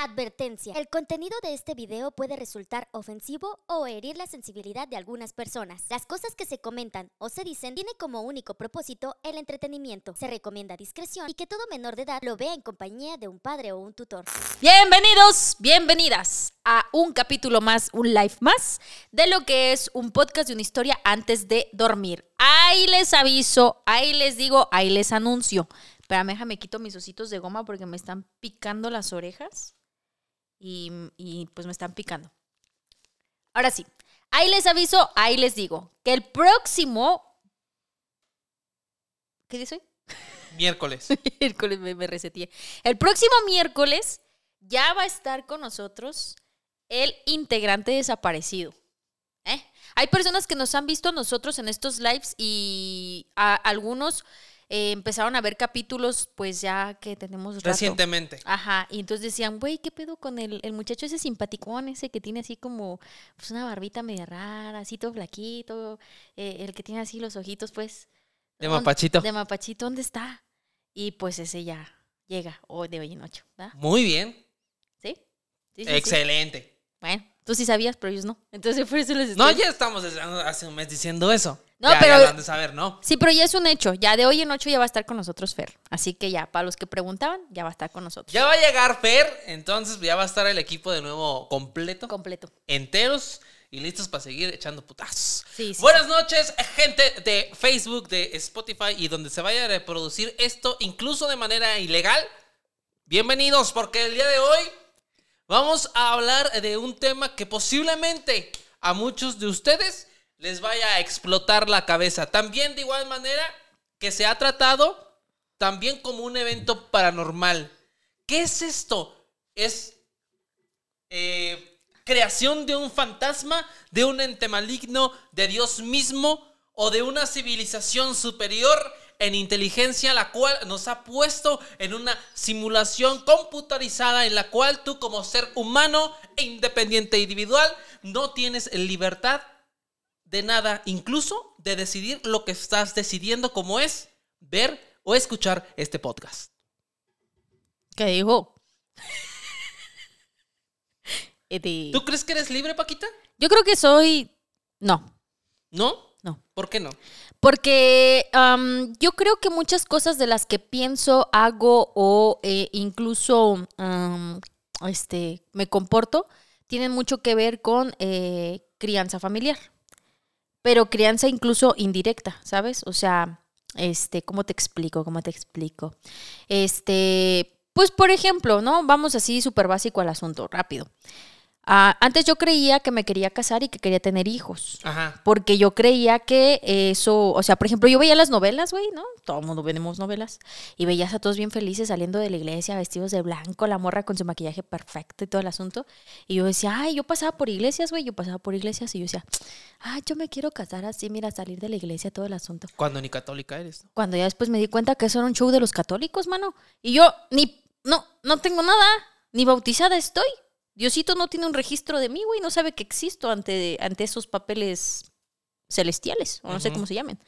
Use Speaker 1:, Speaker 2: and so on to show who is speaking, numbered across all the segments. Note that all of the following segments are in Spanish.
Speaker 1: Advertencia. El contenido de este video puede resultar ofensivo o herir la sensibilidad de algunas personas. Las cosas que se comentan o se dicen tiene como único propósito el entretenimiento. Se recomienda discreción y que todo menor de edad lo vea en compañía de un padre o un tutor.
Speaker 2: Bienvenidos, bienvenidas a un capítulo más, un live más de lo que es un podcast de una historia antes de dormir. Ahí les aviso, ahí les digo, ahí les anuncio. Espérame, déjame quito mis ositos de goma porque me están picando las orejas y, y pues me están picando. Ahora sí, ahí les aviso, ahí les digo que el próximo... ¿Qué dice hoy?
Speaker 3: Miércoles.
Speaker 2: miércoles me, me reseteé. El próximo miércoles ya va a estar con nosotros el integrante desaparecido. ¿eh? Hay personas que nos han visto a nosotros en estos lives y a algunos eh, empezaron a ver capítulos, pues ya que tenemos rato.
Speaker 3: Recientemente.
Speaker 2: Ajá, y entonces decían, güey, ¿qué pedo con el, el muchacho ese simpaticón, ese que tiene así como pues una barbita media rara, así todo flaquito, eh, el que tiene así los ojitos, pues.
Speaker 3: De
Speaker 2: ¿dónde-
Speaker 3: mapachito.
Speaker 2: De mapachito, ¿dónde está? Y pues ese ya llega hoy de hoy en ocho, ¿verdad?
Speaker 3: Muy bien.
Speaker 2: ¿Sí? Sí, sí, sí.
Speaker 3: Excelente.
Speaker 2: Bueno, tú sí sabías, pero ellos no. Entonces por eso les
Speaker 3: No,
Speaker 2: estoy-
Speaker 3: ya estamos hace un mes diciendo eso.
Speaker 2: No,
Speaker 3: Ya-
Speaker 2: pero-
Speaker 3: ya de saber, ¿no?
Speaker 2: Sí, pero ya es un hecho. Ya de hoy en ocho ya va a estar con nosotros Fer. Así que ya, para los que preguntaban, ya va a estar con nosotros.
Speaker 3: Ya va a llegar Fer, entonces ya va a estar el equipo de nuevo completo,
Speaker 2: Completo.
Speaker 3: enteros y listos para seguir echando putazos.
Speaker 2: Sí, sí,
Speaker 3: Buenas noches, gente de Facebook, de Spotify y donde se vaya a reproducir esto, incluso de manera ilegal. Bienvenidos, porque el día de hoy vamos a hablar de un tema que posiblemente a muchos de ustedes les vaya a explotar la cabeza. También de igual manera que se ha tratado también como un evento paranormal. ¿Qué es esto? Es eh, creación de un fantasma, de un ente maligno, de Dios mismo o de una civilización superior en inteligencia, la cual nos ha puesto en una simulación computarizada en la cual tú como ser humano e independiente e individual no tienes libertad de nada, incluso de decidir lo que estás decidiendo como es ver o escuchar este podcast.
Speaker 2: ¿Qué dijo?
Speaker 3: ¿Tú crees que eres libre, Paquita?
Speaker 2: Yo creo que soy... No,
Speaker 3: ¿No?
Speaker 2: no.
Speaker 3: ¿Por qué no?
Speaker 2: Porque yo creo que muchas cosas de las que pienso, hago o eh, incluso este, me comporto tienen mucho que ver con eh, crianza familiar. Pero crianza incluso indirecta, ¿sabes? O sea, este, ¿cómo te explico? ¿Cómo te explico? Este, pues por ejemplo, ¿no? Vamos así súper básico al asunto, rápido. Ah, antes yo creía que me quería casar y que quería tener hijos.
Speaker 3: Ajá.
Speaker 2: Porque yo creía que eso, o sea, por ejemplo, yo veía las novelas, güey, ¿no? Todo el mundo vemos novelas. Y veías a todos bien felices saliendo de la iglesia, vestidos de blanco, la morra con su maquillaje perfecto y todo el asunto. Y yo decía, ay, yo pasaba por iglesias, güey, yo pasaba por iglesias y yo decía, ay, yo me quiero casar así, mira, salir de la iglesia, todo el asunto.
Speaker 3: Cuando ni católica eres.
Speaker 2: Cuando ya después me di cuenta que eso era un show de los católicos, mano. Y yo ni, no, no tengo nada, ni bautizada estoy. Diosito no tiene un registro de mí, güey, no sabe que existo ante, ante esos papeles celestiales, o no sé cómo se llamen.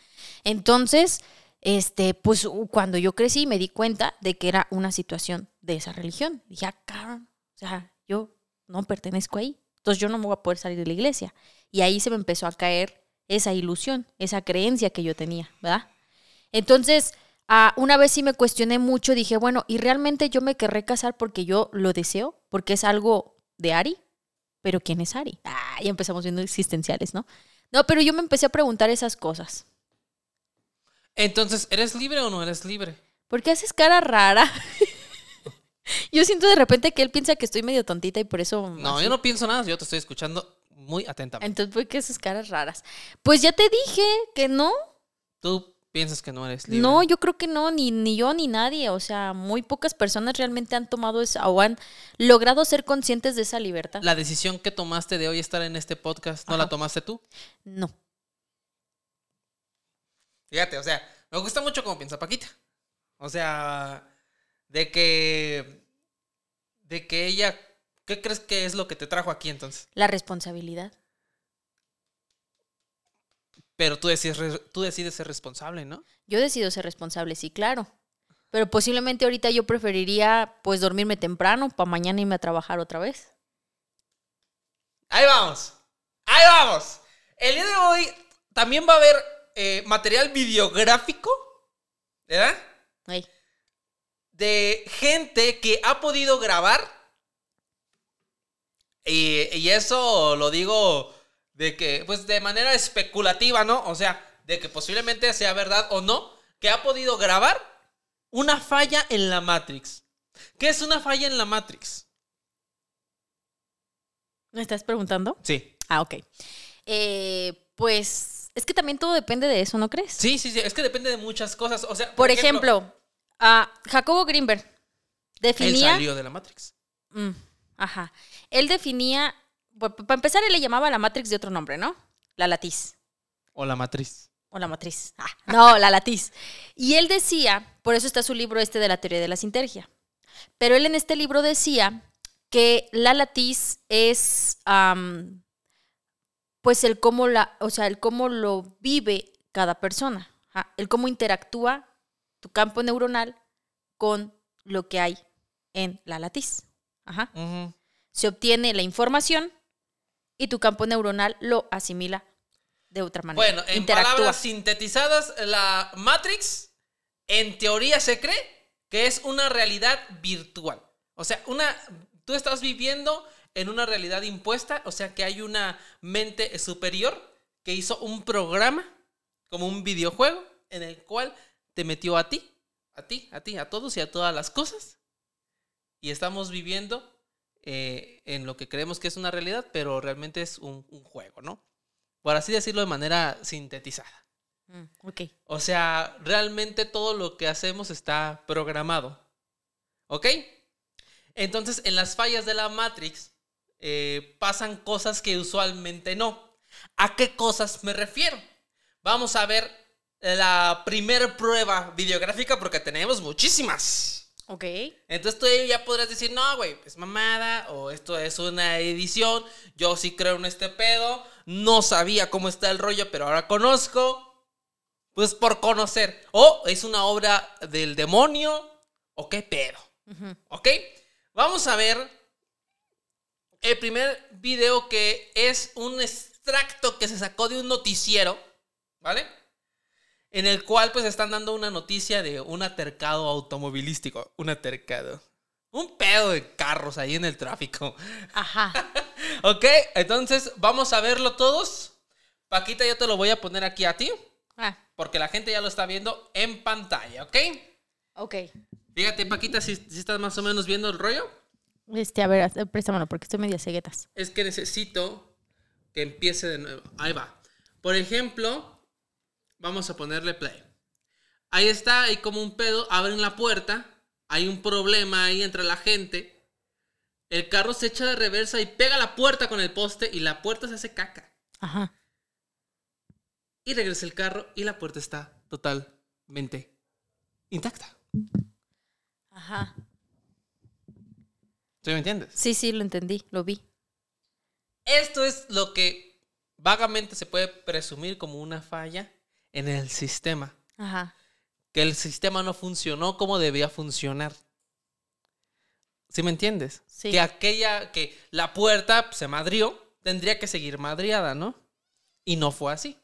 Speaker 2: Entonces, este, pues cuando yo crecí me di cuenta de que era una situación de esa religión. Dije, ah, cabrón, o sea, yo no pertenezco ahí. Entonces yo no me voy a poder salir de la iglesia. Y ahí se me empezó a caer esa ilusión, esa creencia que yo tenía, ¿verdad? Entonces, ah, una vez sí me cuestioné mucho, dije, bueno, ¿y realmente yo me querré casar porque yo lo deseo? Porque es algo de Ari. Pero ¿quién es Ari? Ah, ya empezamos viendo existenciales, ¿no? No, pero yo me empecé a preguntar esas cosas.
Speaker 3: Entonces, ¿eres libre o no eres libre?
Speaker 2: ¿Por qué haces cara rara? yo siento de repente que él piensa que estoy medio tontita y por eso...
Speaker 3: No,
Speaker 2: así.
Speaker 3: yo no pienso nada, yo te estoy escuchando muy atentamente.
Speaker 2: Entonces, ¿por qué haces caras raras? Pues ya te dije que no.
Speaker 3: Tú piensas que no eres libre.
Speaker 2: No, yo creo que no, ni, ni yo ni nadie. O sea, muy pocas personas realmente han tomado esa o han logrado ser conscientes de esa libertad.
Speaker 3: La decisión que tomaste de hoy estar en este podcast, ¿no
Speaker 2: Ajá.
Speaker 3: la tomaste tú?
Speaker 2: No.
Speaker 3: Fíjate, o sea, me gusta mucho cómo piensa Paquita. O sea, de que. De que ella. ¿Qué crees que es lo que te trajo aquí entonces?
Speaker 2: La responsabilidad.
Speaker 3: Pero tú decides, tú decides ser responsable, ¿no?
Speaker 2: Yo decido ser responsable, sí, claro. Pero posiblemente ahorita yo preferiría pues dormirme temprano para mañana irme a trabajar otra vez.
Speaker 3: Ahí vamos. Ahí vamos. El día de hoy también va a haber eh, material videográfico, ¿verdad?
Speaker 2: Ahí.
Speaker 3: De gente que ha podido grabar. Y, y eso lo digo de que, pues de manera especulativa, ¿no? O sea, de que posiblemente sea verdad o no, que ha podido grabar una falla en la Matrix. ¿Qué es una falla en la Matrix?
Speaker 2: ¿Me estás preguntando?
Speaker 3: Sí.
Speaker 2: Ah, ok. Eh, pues es que también todo depende de eso, ¿no crees?
Speaker 3: Sí, sí, sí. Es que depende de muchas cosas. O sea,
Speaker 2: Por ejemplo, a Jacobo Greenberg
Speaker 3: él
Speaker 2: definía...
Speaker 3: salió de la Matrix.
Speaker 2: Mm, ajá. Él definía... Para empezar, él le llamaba la Matrix de otro nombre, ¿no? La latiz.
Speaker 3: O la matriz.
Speaker 2: O la matriz. Ah, no, la latiz. Y él decía, por eso está su libro este de la teoría de la sintergia. Pero él en este libro decía que la latiz es pues el cómo la, o sea, el cómo lo vive cada persona. Ajá, El cómo interactúa tu campo neuronal con lo que hay en la latiz. Ajá. Se obtiene la información y tu campo neuronal lo asimila de otra manera.
Speaker 3: Bueno, en
Speaker 2: interactúa.
Speaker 3: palabras sintetizadas, la Matrix, en teoría se cree que es una realidad virtual. O sea, una, tú estás viviendo en una realidad impuesta, o sea que hay una mente superior que hizo un programa, como un videojuego, en el cual te metió a ti, a ti, a ti, a todos y a todas las cosas. Y estamos viviendo eh, en lo que creemos que es una realidad, pero realmente es un, un juego, ¿no? Por así decirlo de manera sintetizada.
Speaker 2: Mm, ok.
Speaker 3: O sea, realmente todo lo que hacemos está programado. ¿Ok? Entonces, en las fallas de la Matrix eh, pasan cosas que usualmente no. ¿A qué cosas me refiero? Vamos a ver la primer prueba videográfica porque tenemos muchísimas.
Speaker 2: Ok.
Speaker 3: Entonces tú ya podrás decir, no, güey, es mamada, o esto es una edición, yo sí creo en este pedo, no sabía cómo está el rollo, pero ahora conozco, pues por conocer. O es una obra del demonio, o qué pedo,
Speaker 2: Ujú.
Speaker 3: ¿ok? Vamos a ver el primer video que es un extracto que se sacó de un noticiero, ¿vale? En el cual pues están dando una noticia de un atercado automovilístico. Un atercado. Un pedo de carros ahí en el tráfico.
Speaker 2: Ajá.
Speaker 3: Ok, entonces vamos a verlo todos. Paquita, yo te lo voy a poner aquí a ti.
Speaker 2: Ah,
Speaker 3: Porque la gente ya lo está viendo en pantalla, ¿ok?
Speaker 2: ok.
Speaker 3: Fíjate, Paquita, si, estás más o menos viendo el rollo.
Speaker 2: Este, a ver, préstamelo porque estoy media ceguetas.
Speaker 3: es que necesito que empiece de nuevo. Ahí va. Por ejemplo, vamos a ponerle play. Ahí está, hay como un pedo, abren la puerta, hay un problema ahí entre la gente. El carro se echa de reversa y pega la puerta con el poste y la puerta se hace caca.
Speaker 2: Ajá.
Speaker 3: Y regresa el carro y la puerta está totalmente intacta.
Speaker 2: Ajá.
Speaker 3: ¿Sí me entiendes?
Speaker 2: Sí, sí, lo entendí, lo vi.
Speaker 3: Esto es lo que vagamente se puede presumir como una falla en el sistema.
Speaker 2: Ajá.
Speaker 3: que el sistema no funcionó como debía funcionar. ¿Sí me entiendes?
Speaker 2: Sí.
Speaker 3: Que aquella, que la puerta se madrió, tendría que seguir madriada, ¿no? Y no fue así.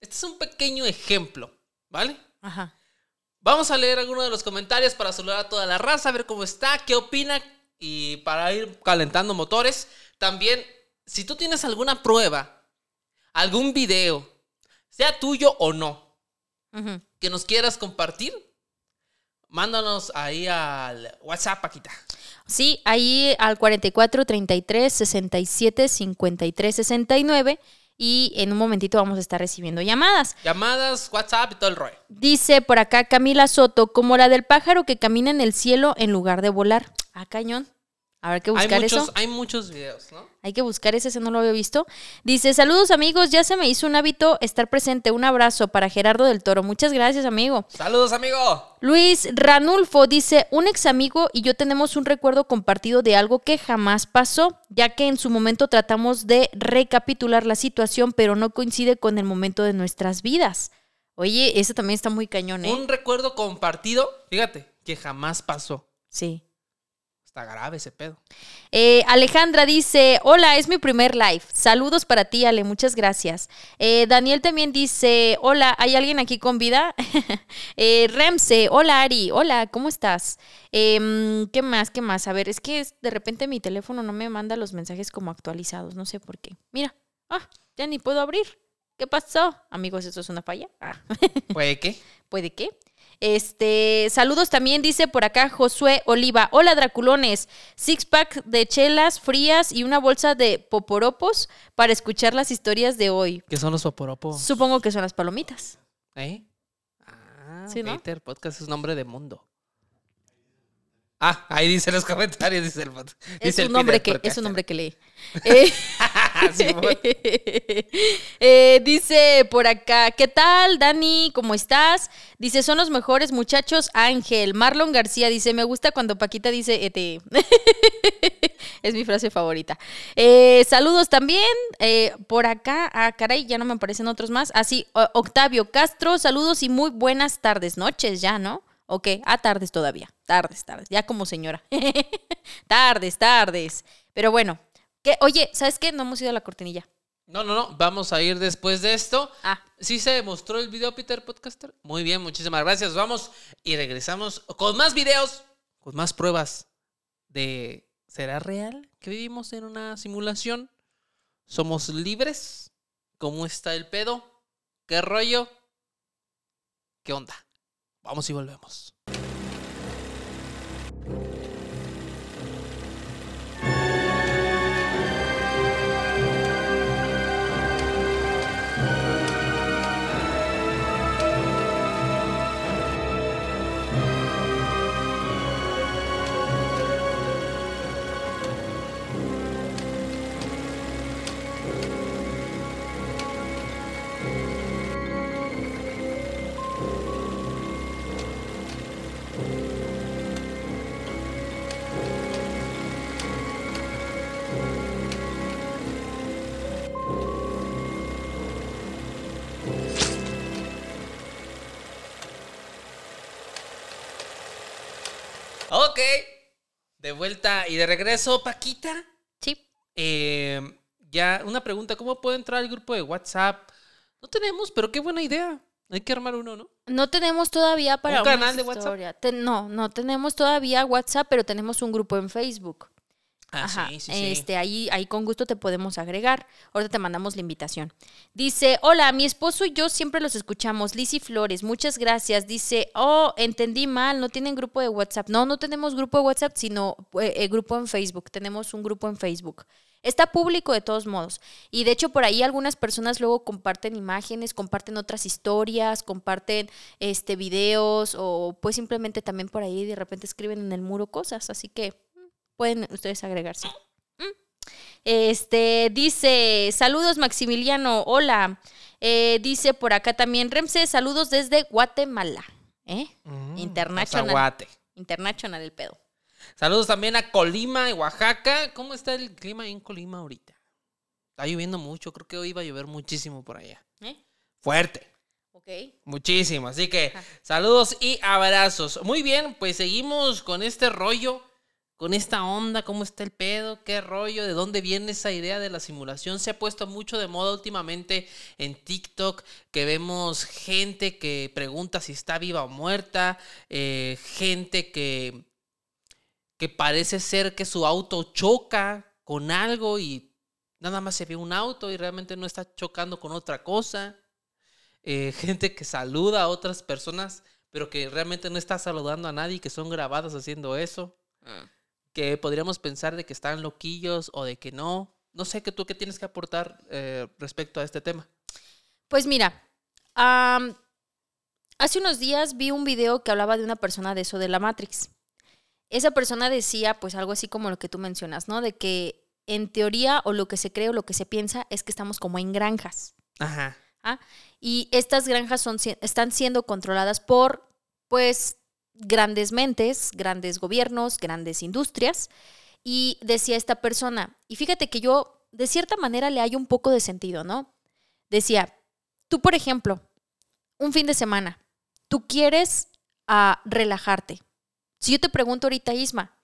Speaker 3: Este es un pequeño ejemplo, ¿vale?
Speaker 2: Ajá.
Speaker 3: Vamos a leer algunos de los comentarios para saludar a toda la raza, a ver cómo está, qué opina y para ir calentando motores. También, si tú tienes alguna prueba, algún video, sea tuyo o no, que nos quieras compartir, mándanos ahí al WhatsApp, Paquita.
Speaker 2: Sí, ahí al 44 33 67 53 69 y en un momentito vamos a estar recibiendo llamadas.
Speaker 3: Llamadas, WhatsApp y todo el rollo.
Speaker 2: Dice por acá Camila Soto, como la del pájaro que camina en el cielo en lugar de volar. Ah, cañón. Habrá que
Speaker 3: Hay
Speaker 2: buscar
Speaker 3: muchos,
Speaker 2: eso.
Speaker 3: hay muchos videos, ¿no?
Speaker 2: Hay que buscar ese, ese no lo había visto. Dice, saludos amigos, ya se me hizo un hábito estar presente. Un abrazo para Gerardo del Toro. Muchas gracias, amigo.
Speaker 3: Saludos, amigo.
Speaker 2: Luis Ranulfo dice, un ex amigo y yo tenemos un recuerdo compartido de algo que jamás pasó, ya que en su momento tratamos de recapitular la situación, pero no coincide con el momento de nuestras vidas. Oye, eso también está muy cañón, ¿eh?
Speaker 3: Un recuerdo compartido, fíjate, que jamás pasó.
Speaker 2: Sí.
Speaker 3: Está grave ese pedo.
Speaker 2: Eh, Alejandra dice, hola, es mi primer live. Saludos para ti, Ale, muchas gracias. Eh, Daniel también dice, hola, ¿hay alguien aquí con vida? Eh, Remse, hola Ari, hola, ¿cómo estás? Em, ¿Qué más? ¿Qué más? A ver, es que de repente mi teléfono no me manda los mensajes como actualizados, no sé por qué. Mira, ah, ya ni puedo abrir. ¿Qué pasó? Amigos, ¿esto es una falla? Ah.
Speaker 3: ¿Puede qué?
Speaker 2: ¿Puede qué? Este, saludos también dice por acá Josué Oliva. Hola Draculones, six pack de chelas frías y una bolsa de poporopos para escuchar las historias de hoy.
Speaker 3: ¿Qué son los poporopos?
Speaker 2: Supongo que son las palomitas.
Speaker 3: ¿Eh? Ah,
Speaker 2: Sí,
Speaker 3: Podcast es nombre de mundo. Ah, ahí dice los comentarios, dice el
Speaker 2: Es
Speaker 3: dice el
Speaker 2: un nombre
Speaker 3: Peter
Speaker 2: que es un nombre que lee. Eh, eh, dice por acá, ¿qué tal, Dani? ¿Cómo estás? Dice, son los mejores muchachos, Ángel. Marlon García dice, me gusta cuando Paquita dice ET. es mi frase favorita. Eh, saludos también por acá. Ah, caray, ya no me aparecen otros más. Así, Octavio Castro, saludos y muy buenas tardes, noches ya, ¿no? Ok, ah, tardes todavía. Tardes, tardes. Ya como señora. tardes, tardes. Pero bueno, que, oye, ¿sabes qué? No hemos ido a la cortinilla.
Speaker 3: No, no, no. Vamos a ir después de esto.
Speaker 2: Ah,
Speaker 3: ¿Sí se mostró el video, Peter Podcaster? Muy bien, muchísimas gracias. Vamos y regresamos con más videos, con más pruebas de ¿será real que vivimos en una simulación? ¿Somos libres? ¿Cómo está el pedo? ¿Qué rollo? ¿Qué onda? Vamos y volvemos. Ok. De vuelta y de regreso, Paquita.
Speaker 2: sí.
Speaker 3: Eh, ya, una pregunta. ¿Cómo puedo entrar al grupo de WhatsApp? No tenemos, pero qué buena idea. Hay que armar uno, ¿no?
Speaker 2: No tenemos todavía para
Speaker 3: ¿Un
Speaker 2: una
Speaker 3: canal de WhatsApp?
Speaker 2: no, no tenemos todavía WhatsApp, pero tenemos un grupo en Facebook.
Speaker 3: Ah,
Speaker 2: Ajá,
Speaker 3: sí, sí, sí.
Speaker 2: Este, ahí, ahí con gusto te podemos agregar. Ahorita te mandamos la invitación. Dice, hola, mi esposo y yo siempre los escuchamos. Lizzy Flores, muchas gracias. Dice, oh, entendí mal, no tienen grupo de WhatsApp. No, no tenemos grupo de WhatsApp, sino eh, eh, grupo en Facebook. Tenemos un grupo en Facebook. Está público de todos modos. Y de hecho por ahí algunas personas luego comparten imágenes, comparten otras historias, comparten este videos o pues simplemente también por ahí de repente escriben en el muro cosas. Así que pueden ustedes agregarse. Este dice, saludos Maximiliano, hola. Eh, dice por acá también, Remse, saludos desde Guatemala. ¿Eh?
Speaker 3: Mm,
Speaker 2: International.
Speaker 3: Cacahuate.
Speaker 2: International el pedo.
Speaker 3: Saludos también a Colima y Oaxaca. ¿Cómo está el clima en Colima ahorita? Está lloviendo mucho. Creo que hoy va a llover muchísimo por allá.
Speaker 2: ¿Eh?
Speaker 3: Fuerte.
Speaker 2: Ok.
Speaker 3: Muchísimo. Así que
Speaker 2: Ajá.
Speaker 3: saludos y abrazos. Muy bien, pues seguimos con este rollo, con esta onda, cómo está el pedo, qué rollo, de dónde viene esa idea de la simulación. Se ha puesto mucho de moda últimamente en TikTok, que vemos gente que pregunta si está viva o muerta, eh, gente que, que parece ser que su auto choca con algo y nada más se ve un auto y realmente no está chocando con otra cosa. Eh, gente que saluda a otras personas, pero que realmente no está saludando a nadie, que son grabadas haciendo eso, que podríamos pensar de que están loquillos o de que no. No sé que tú qué tienes que aportar eh, respecto a este tema.
Speaker 2: Pues mira, hace unos días vi un video que hablaba de una persona de eso de la Matrix. Esa persona decía pues algo así como lo que tú mencionas, ¿no? De que en teoría o lo que se cree o lo que se piensa es que estamos como en granjas.
Speaker 3: Ajá.
Speaker 2: ¿ah? Y estas granjas son, están siendo controladas por, pues, grandes mentes, grandes gobiernos, grandes industrias. Y decía esta persona, y fíjate que yo, de cierta manera, le hallo un poco de sentido, ¿no? Decía, tú, por ejemplo, un fin de semana. Tú quieres ah, relajarte. Si yo te pregunto ahorita, Isma,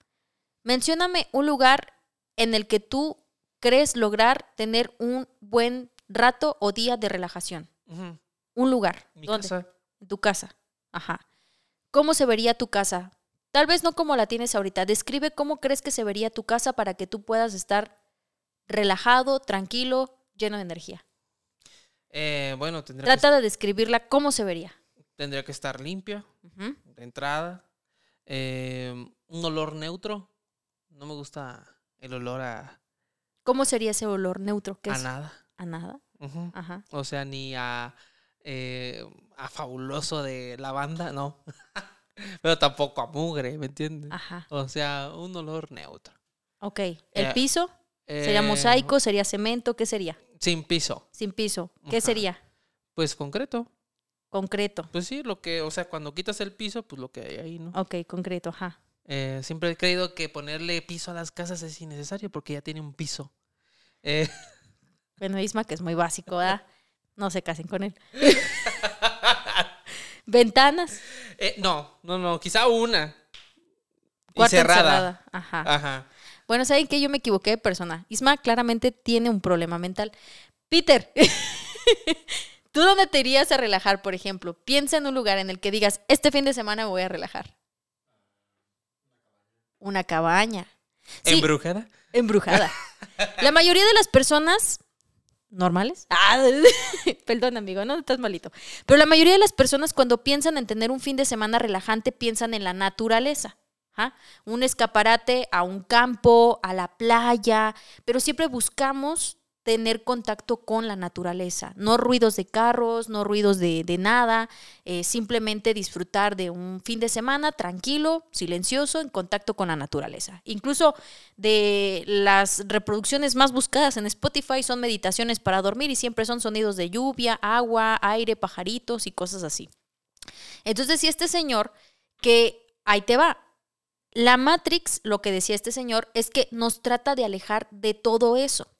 Speaker 2: mencióname un lugar en el que tú crees lograr tener un buen rato o día de relajación. Un lugar.
Speaker 3: Mi
Speaker 2: ¿Dónde?
Speaker 3: casa.
Speaker 2: En tu casa. Ajá. ¿Cómo se vería tu casa? Tal vez no como la tienes ahorita. Describe cómo crees que se vería tu casa para que tú puedas estar relajado, tranquilo, lleno de energía.
Speaker 3: Eh, bueno, tendría,
Speaker 2: Trata de describirla cómo se vería.
Speaker 3: que, tendría que estar limpio
Speaker 2: Ujú.
Speaker 3: de entrada. Eh, un olor neutro. No me gusta el olor a,
Speaker 2: ¿Cómo sería ese olor neutro? ¿Qué
Speaker 3: a
Speaker 2: es?
Speaker 3: nada.
Speaker 2: A nada. Ajá.
Speaker 3: O sea, ni a, eh, a fabuloso de lavanda, no. Pero tampoco a mugre, ¿me entiendes?
Speaker 2: Ajá.
Speaker 3: O sea, un olor neutro.
Speaker 2: Ok. ¿El
Speaker 3: Eh,
Speaker 2: piso? ¿Sería
Speaker 3: Eh,
Speaker 2: mosaico? ¿Sería cemento? ¿Qué sería?
Speaker 3: Sin piso.
Speaker 2: Sin piso. ¿Qué
Speaker 3: Ajá.
Speaker 2: sería?
Speaker 3: Pues concreto.
Speaker 2: Concreto.
Speaker 3: Pues sí, lo que, o sea, cuando quitas el piso, pues lo que hay ahí, ¿no?
Speaker 2: Ok, concreto, ajá.
Speaker 3: Eh, siempre he creído que ponerle piso a las casas es innecesario porque ya tiene un piso. Eh,
Speaker 2: Bueno, Isma, que es muy básico, ¿verdad? No se casen con él. Ventanas.
Speaker 3: eh, no, no, no, quizá una. Y
Speaker 2: Cuarta
Speaker 3: cerrada.
Speaker 2: encerrada. Ajá.
Speaker 3: Ajá.
Speaker 2: Bueno, ¿saben que Yo me equivoqué de persona. Isma claramente tiene un problema mental. Peter, ¿tú dónde te irías a relajar, por ejemplo? Piensa en un lugar en el que digas, este fin de semana me voy a relajar. Una cabaña. Sí,
Speaker 3: ¿Embrujada?
Speaker 2: embrujada. La mayoría de las personas normales. Ah, perdón, amigo, no estás malito. Pero la mayoría de las personas cuando piensan en tener un fin de semana relajante piensan en la naturaleza. ¿ah? Un escaparate a un campo, a la playa, pero siempre buscamos tener contacto con la naturaleza, no ruidos de carros, no ruidos de, de nada, eh, simplemente disfrutar de un fin de semana tranquilo, silencioso, en contacto con la naturaleza. Incluso de las reproducciones más buscadas en Spotify son meditaciones para dormir y siempre son sonidos de lluvia, agua, aire, pajaritos y cosas así. Entonces decía este señor que ahí te va. La Matrix, lo que decía este señor, es que nos trata de alejar de todo eso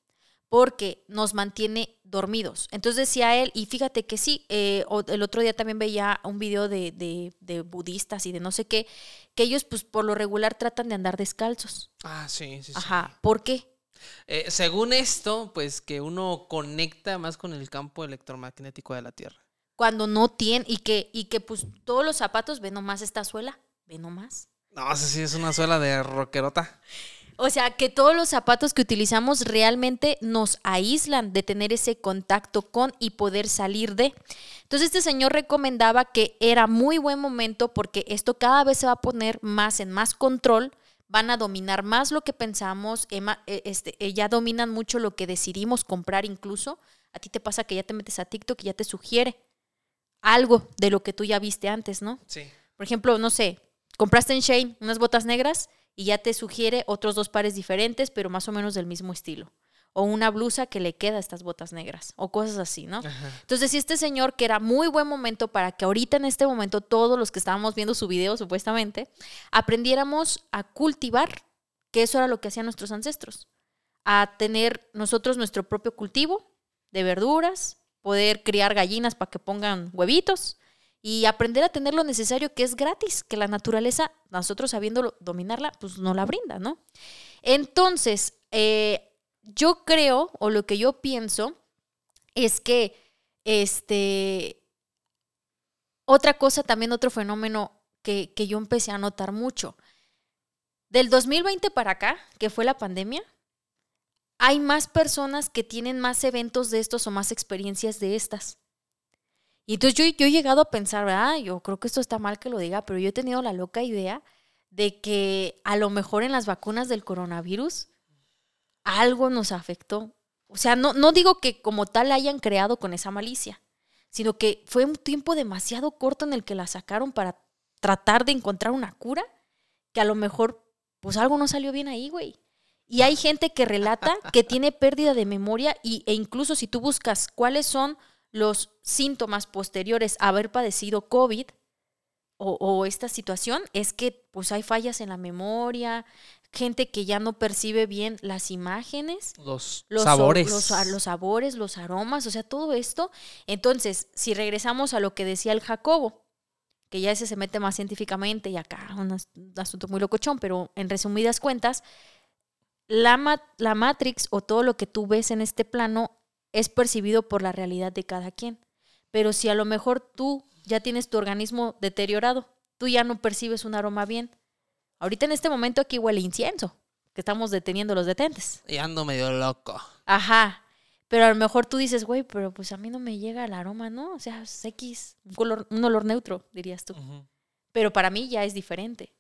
Speaker 2: porque nos mantiene dormidos. Entonces decía él, y fíjate que sí, eh, o- el otro día también veía un video de, de- de budistas y de no sé qué, que ellos pues por lo regular tratan de andar descalzos.
Speaker 3: Ah, sí, sí, sí.
Speaker 2: Ajá, ¿por qué?
Speaker 3: Eh, según esto, pues que uno conecta más con el campo electromagnético de la Tierra.
Speaker 2: Cuando no tienen, y que, y que pues todos los zapatos, ve nomás esta suela, ve nomás.
Speaker 3: No, sé si es una suela de rockerota.
Speaker 2: O sea, que todos los zapatos que utilizamos realmente nos aíslan de tener ese contacto con y poder salir de. Entonces este señor recomendaba que era muy buen momento porque esto cada vez se va a poner más en más control, van a dominar más lo que pensamos, ema- eh, este, eh, ya dominan mucho lo que decidimos comprar incluso. A ti te pasa que ya te metes a TikTok y ya te sugiere algo de lo que tú ya viste antes, ¿no?
Speaker 3: Sí.
Speaker 2: Por ejemplo, no sé, compraste en Shane unas botas negras y ya te sugiere otros dos pares diferentes, pero más o menos del mismo estilo. O una blusa que le queda a estas botas negras, o cosas así, ¿no?
Speaker 3: Ajá.
Speaker 2: Entonces, si este señor, que era muy buen momento para que ahorita en este momento todos los que estábamos viendo su video, supuestamente, aprendiéramos a cultivar, que eso era lo que hacían nuestros ancestros, a tener nosotros nuestro propio cultivo de verduras, poder criar gallinas para que pongan huevitos y aprender a tener lo necesario que es gratis, que la naturaleza, nosotros sabiendo dominarla, pues no la brinda, ¿no? Entonces, eh, yo creo, o lo que yo pienso, es que este otra cosa, también otro fenómeno que, que yo empecé a notar mucho. Del 2020 para acá, que fue la pandemia, hay más personas que tienen más eventos de estos o más experiencias de estas. Y entonces yo, yo he llegado a pensar, ¿verdad? Yo creo que esto está mal que lo diga, pero yo he tenido la loca idea de que a lo mejor en las vacunas del coronavirus algo nos afectó. O sea, no, no digo que como tal la hayan creado con esa malicia, sino que fue un tiempo demasiado corto en el que la sacaron para tratar de encontrar una cura, que a lo mejor pues algo no salió bien ahí, güey. Y hay gente que relata que tiene pérdida de memoria y, e incluso si tú buscas cuáles son los síntomas posteriores a haber padecido COVID o, o esta situación, es que pues hay fallas en la memoria, gente que ya no percibe bien las imágenes,
Speaker 3: Los,
Speaker 2: los
Speaker 3: sabores.
Speaker 2: Los, los sabores, los aromas, o sea, todo esto. Entonces, si regresamos a lo que decía el Jacobo, que ya ese se mete más científicamente y acá un, as- un asunto muy locochón, pero en resumidas cuentas, la, ma- la Matrix o todo lo que tú ves en este plano es percibido por la realidad de cada quien. Pero si a lo mejor tú ya tienes tu organismo deteriorado, tú ya no percibes un aroma bien. Ahorita en este momento aquí huele incienso, que estamos deteniendo los detentes.
Speaker 3: Y ando medio loco.
Speaker 2: Ajá. Pero a lo mejor tú dices, güey, pero pues a mí no me llega el aroma, ¿no? O sea, es X, un, color, un olor neutro, dirías tú. Pero para mí ya es diferente.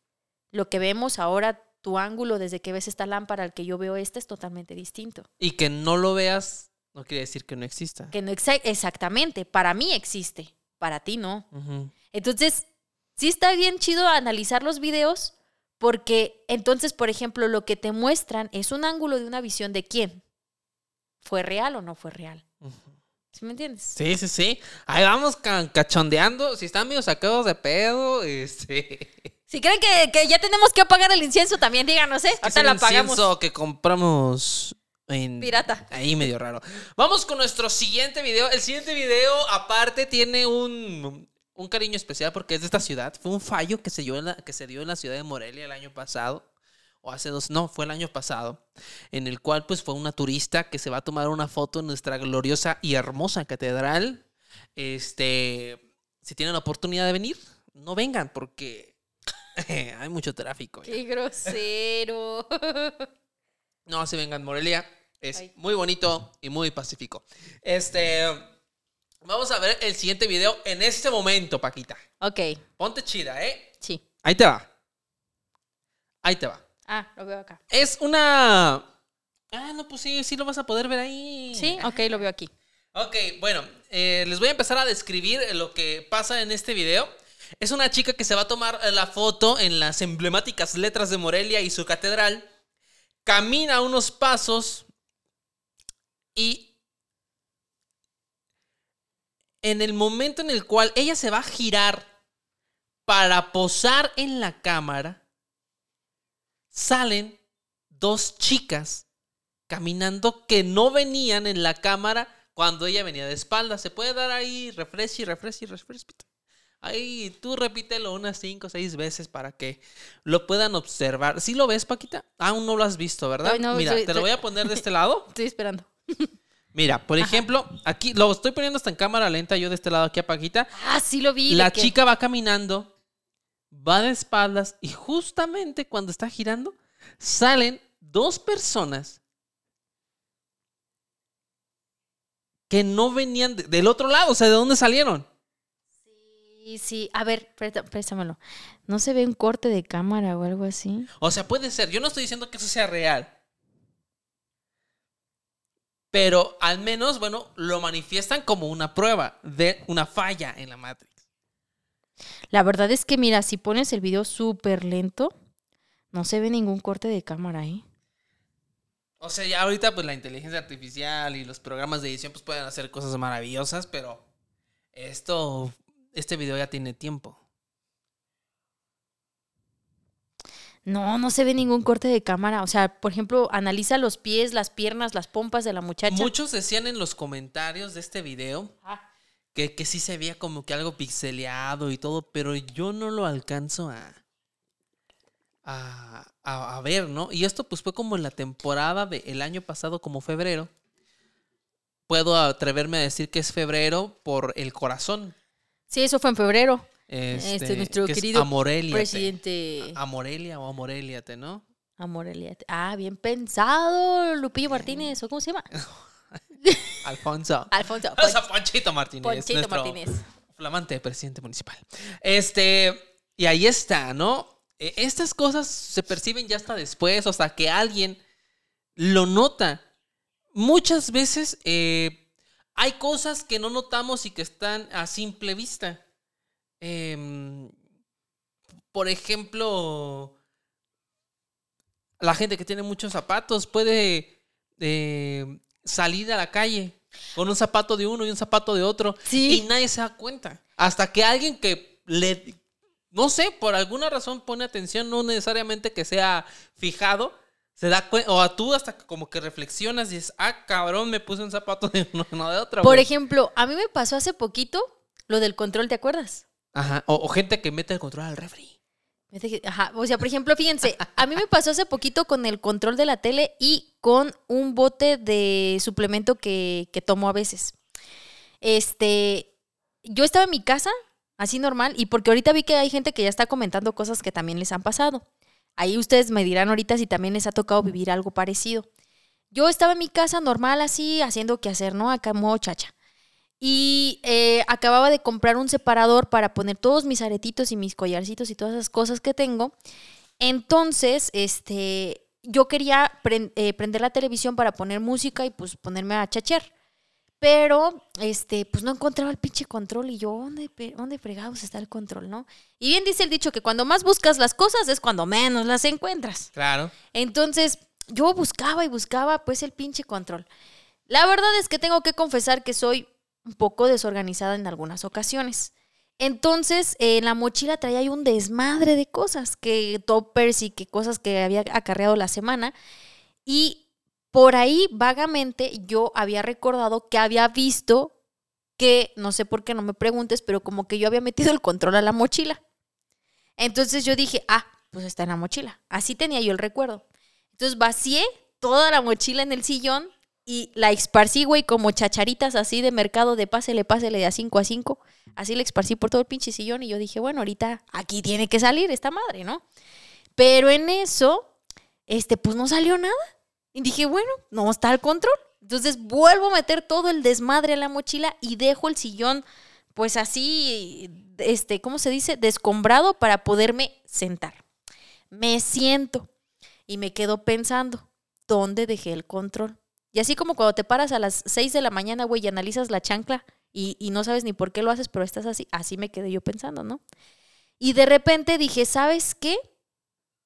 Speaker 2: Lo que vemos ahora, tu ángulo desde que ves esta lámpara al que yo veo esta es totalmente distinto.
Speaker 3: Y que no lo veas no quiere decir que no exista.
Speaker 2: Que no exa- exactamente, para mí existe, para ti no. Entonces, sí está bien chido analizar los videos porque entonces, por ejemplo, lo que te muestran es un ángulo de una visión de quién. ¿Fue real o no fue real?
Speaker 3: Ujú.
Speaker 2: ¿Sí me entiendes?
Speaker 3: Sí, sí, sí. Ahí vamos ca- cachondeando. Si están medio sacados de pedo, este.
Speaker 2: Si creen que, que ya tenemos que apagar el incienso, también díganos, ¿eh?
Speaker 3: Es el
Speaker 2: apagamos.
Speaker 3: incienso que compramos en
Speaker 2: Pirata.
Speaker 3: Ahí medio raro. Vamos con nuestro siguiente video. El siguiente video, aparte, tiene un, un cariño especial porque es de esta ciudad. Fue un fallo que se, dio en la, que se dio en la ciudad de Morelia el año pasado. O hace dos, no, fue el año pasado. En el cual, pues, fue una turista que se va a tomar una foto en nuestra gloriosa y hermosa catedral. Este, si tienen la oportunidad de venir, no vengan porque hay mucho tráfico.
Speaker 2: Qué grosero.
Speaker 3: No, se vengan, Morelia. Es
Speaker 2: Ay.
Speaker 3: muy bonito y muy pacífico. Este. Vamos a ver el siguiente video en este momento, Paquita.
Speaker 2: ok,
Speaker 3: Ponte chida, ¿eh?
Speaker 2: sí.
Speaker 3: Ahí te va. Ahí te va.
Speaker 2: Ah, lo veo acá.
Speaker 3: Es una. Ah, no, pues sí, sí lo vas a poder ver ahí.
Speaker 2: Sí, ok, lo veo aquí.
Speaker 3: Ok, bueno, eh, les voy a empezar a describir lo que pasa en este video. Es una chica que se va a tomar la foto en las emblemáticas letras de Morelia y su catedral. Camina unos pasos y en el momento en el cual ella se va a girar para posar en la cámara, salen dos chicas caminando que no venían en la cámara cuando ella venía de espalda. Se puede dar ahí refresh y refresh y refresh. Ahí tú repítelo unas cinco o seis veces para que lo puedan observar. ¿Sí lo ves, Paquita? Aún no lo has visto, ¿verdad?
Speaker 2: No,
Speaker 3: Mira, te lo voy a poner de este lado.
Speaker 2: Estoy esperando.
Speaker 3: Mira, por ejemplo, aquí lo estoy poniendo hasta en cámara lenta, yo de este lado aquí a Paquita.
Speaker 2: Ah, sí lo vi.
Speaker 3: La
Speaker 2: que-
Speaker 3: chica va caminando, va de espaldas y justamente cuando está girando salen dos personas que no venían de- del otro lado, o sea, ¿de dónde salieron?
Speaker 2: Sí, sí. A ver, présta- préstamelo. ¿No se ve un corte de cámara o algo así?
Speaker 3: O sea, puede ser, yo no estoy diciendo que eso sea real. Pero al menos, bueno, lo manifiestan como una prueba de una falla en la Matrix.
Speaker 2: La verdad es que, mira, si pones el video súper lento, no se ve ningún corte de cámara, ¿eh?
Speaker 3: O sea, ya ahorita pues la inteligencia artificial y los programas de edición pues pueden hacer cosas maravillosas, pero esto, este video ya tiene tiempo.
Speaker 2: No, no se ve ningún corte de cámara. O sea, por ejemplo, analiza los pies, las piernas, las pompas de la muchacha.
Speaker 3: Muchos decían en los comentarios de este video
Speaker 2: Ah,
Speaker 3: que, que sí se veía como que algo pixeleado y todo, pero yo no lo alcanzo a, a, a- a ver, ¿no? Y esto pues fue como en la temporada del año pasado, como febrero. Puedo atreverme a decir que es febrero por el corazón.
Speaker 2: Sí, eso fue en febrero.
Speaker 3: Este,
Speaker 2: Este, nuestro
Speaker 3: que es
Speaker 2: querido
Speaker 3: Amoreliate.
Speaker 2: Presidente
Speaker 3: Amorelia o Amoreliate, ¿no?
Speaker 2: Amorelia. Ah, bien pensado, Lupillo Martínez. ¿O cómo se llama?
Speaker 3: Alfonso.
Speaker 2: Alfonso.
Speaker 3: Sea, Ponchito Martínez.
Speaker 2: Ponchito Martínez.
Speaker 3: Flamante presidente municipal. Este, y ahí está, ¿no? E- Estas cosas se perciben ya hasta después, o hasta que alguien lo nota. Muchas veces eh, hay cosas que no notamos y que están a simple vista. Em, por ejemplo, la gente que tiene muchos zapatos puede eh, salir a la calle con un zapato de uno y un zapato de otro
Speaker 2: Sí.
Speaker 3: y nadie se da cuenta. Hasta que alguien que le no sé, por alguna razón pone atención, no necesariamente que sea fijado, se da cuenta, o a tú hasta como que reflexionas y dices, ah, cabrón, me puse un zapato de uno, no de otro.
Speaker 2: Por
Speaker 3: güey".
Speaker 2: ejemplo, a mí me pasó hace poquito lo del control, ¿te acuerdas?
Speaker 3: Ajá, o, gente que mete el control al refri.
Speaker 2: Ajá, o sea, por ejemplo, fíjense, a mí me pasó hace poquito con el control de la tele y con un bote de suplemento que, que tomo a veces. Este, yo estaba en mi casa, así normal, y porque ahorita vi que hay gente que ya está comentando cosas que también les han pasado. Ahí ustedes me dirán ahorita si también les ha tocado vivir algo parecido. Yo estaba en mi casa normal, así, haciendo qué hacer, ¿no? Acá modo chacha. Y eh, acababa de comprar un separador para poner todos mis aretitos y mis collarcitos y todas esas cosas que tengo. Entonces, este, yo quería eh, prender la televisión para poner música y pues ponerme a chachear. Pero, este, pues no encontraba el pinche control y yo, ¿dónde, ¿dónde fregados está el control, no? Y bien dice el dicho que cuando más buscas las cosas es cuando menos las encuentras.
Speaker 3: Claro.
Speaker 2: Entonces, yo buscaba y buscaba pues el pinche control. La verdad es que tengo que confesar que soy un poco desorganizada en algunas ocasiones. Entonces, en la mochila traía un desmadre de cosas, que toppers y que cosas que había acarreado la semana. Y por ahí, vagamente, yo había recordado que había visto que, no sé por qué, no me preguntes, pero como que yo había metido el control a la mochila. Entonces yo dije, ah, pues está en la mochila. Así tenía yo el recuerdo. Entonces vacié toda la mochila en el sillón y la esparcí, güey, como chacharitas así de mercado de pásele, pásele de a 5 a 5. Así la esparcí por todo el pinche sillón y yo dije, bueno, ahorita aquí tiene que salir esta madre, ¿no? Pero en eso, este, pues no salió nada. Y dije, bueno, no está el control. Entonces vuelvo a meter todo el desmadre a la mochila y dejo el sillón, pues así, este, ¿cómo se dice? Descombrado para poderme sentar. Me siento y me quedo pensando, ¿dónde dejé el control? Y así como cuando te paras a las 6 de la mañana, güey, y analizas la chancla y, no sabes ni por qué lo haces, pero estás así, así me quedé yo pensando, ¿no? Y de repente dije, ¿sabes qué?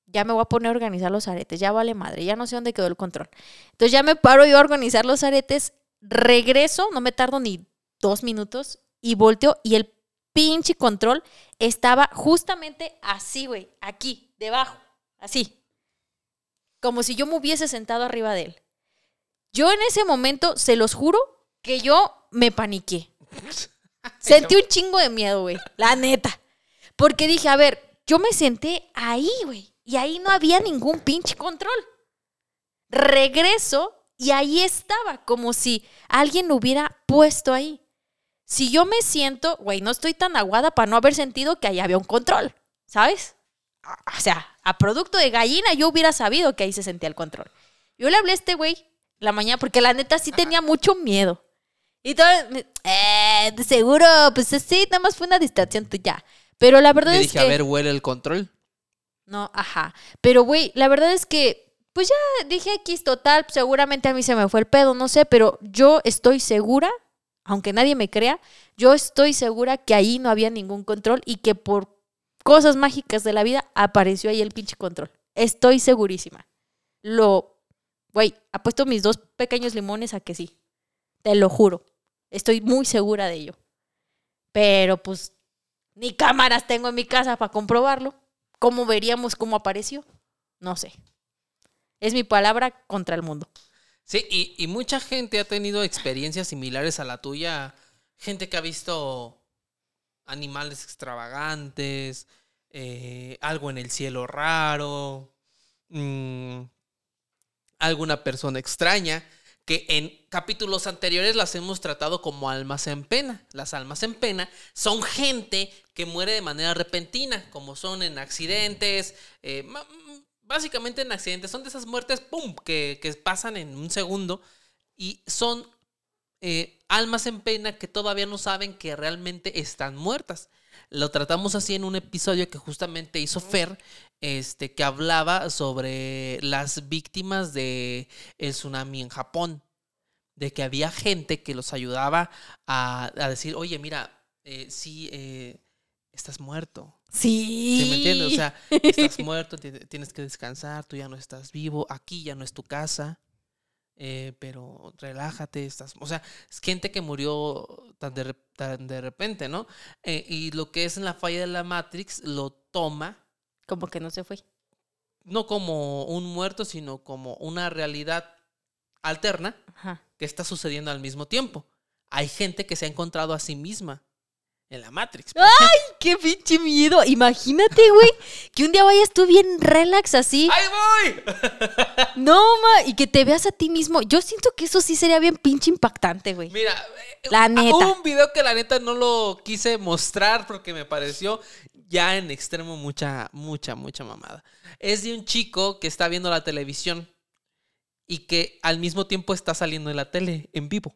Speaker 2: Ya me voy a poner a organizar los aretes, ya vale madre, ya no sé dónde quedó el control. Entonces ya me paro yo a organizar los aretes, regreso, no me tardo ni dos minutos y volteo y el pinche control estaba justamente así, güey, aquí, debajo, así. Como si yo me hubiese sentado arriba de él. Yo en ese momento, se los juro, que yo me paniqué. Sentí un chingo de miedo, güey, la neta. Porque dije, a ver, yo me senté ahí, güey, y ahí no había ningún pinche control. Regreso y ahí estaba, como si alguien lo hubiera puesto ahí. Si yo me siento, güey, no estoy tan aguada para no haber sentido que ahí había un control, ¿sabes? O sea, a producto de gallina yo hubiera sabido que ahí se sentía el control. Yo le hablé a este güey la mañana porque la neta sí tenía mucho miedo. Y todo, eh, de seguro, pues sí, nada más fue una distracción tuya. Pero la verdad
Speaker 3: Le
Speaker 2: es
Speaker 3: dije,
Speaker 2: que...
Speaker 3: a ver, huele el control.
Speaker 2: No, ajá. Pero, güey, la verdad es que, pues ya dije X total, seguramente a mí se me fue el pedo, no sé, pero yo estoy segura, aunque nadie me crea, yo estoy segura que ahí no había ningún control y que por cosas mágicas de la vida apareció ahí el pinche control. Estoy segurísima. Lo, güey, apuesto mis dos pequeños limones a que sí. Te lo juro. Estoy muy segura de ello. Pero pues ni cámaras tengo en mi casa para comprobarlo. ¿Cómo veríamos cómo apareció? No sé. Es mi palabra contra el mundo.
Speaker 3: Sí, y, y mucha gente ha tenido experiencias similares a la tuya. Gente que ha visto animales extravagantes, eh, algo en el cielo raro, mm, alguna persona extraña, que en capítulos anteriores las hemos tratado como almas en pena. Las almas en pena son gente que muere de manera repentina, como son en accidentes, eh, mm, básicamente en accidentes, son de esas muertes, ¡pum!, que, que pasan en un segundo y son eh, almas en pena que todavía no saben que realmente están muertas. Lo tratamos así en un episodio que justamente hizo Fer, este, que hablaba sobre las víctimas de el tsunami en Japón. De que había gente que los ayudaba a, a decir, oye, mira, eh, sí, eh, estás muerto.
Speaker 2: Sí.
Speaker 3: ¿Sí me entiendes? O sea, estás muerto, ti- tienes que descansar, tú ya no estás vivo, aquí ya no es tu casa. eh, pero relájate, estás, o sea, es gente que murió tan de, tan de repente, ¿no? Eh, y lo que es en la falla de la Matrix lo toma
Speaker 2: Como que no se fue.
Speaker 3: no como un muerto, sino como una realidad alterna
Speaker 2: Ajá.
Speaker 3: que está sucediendo al mismo tiempo. Hay gente que se ha encontrado a sí misma en la Matrix.
Speaker 2: ¡Ay, qué pinche miedo! Imagínate, güey, que un día vayas tú bien relax así.
Speaker 3: ¡Ahí voy!
Speaker 2: No, ma, y que te veas a ti mismo. Yo siento que eso sí sería bien pinche impactante, güey.
Speaker 3: Mira,
Speaker 2: La neta.
Speaker 3: Hubo un video que la neta no lo quise mostrar porque me pareció ya en extremo mucha, mucha, mucha mamada. Es de un chico que está viendo la televisión y que al mismo tiempo está saliendo en la tele en vivo.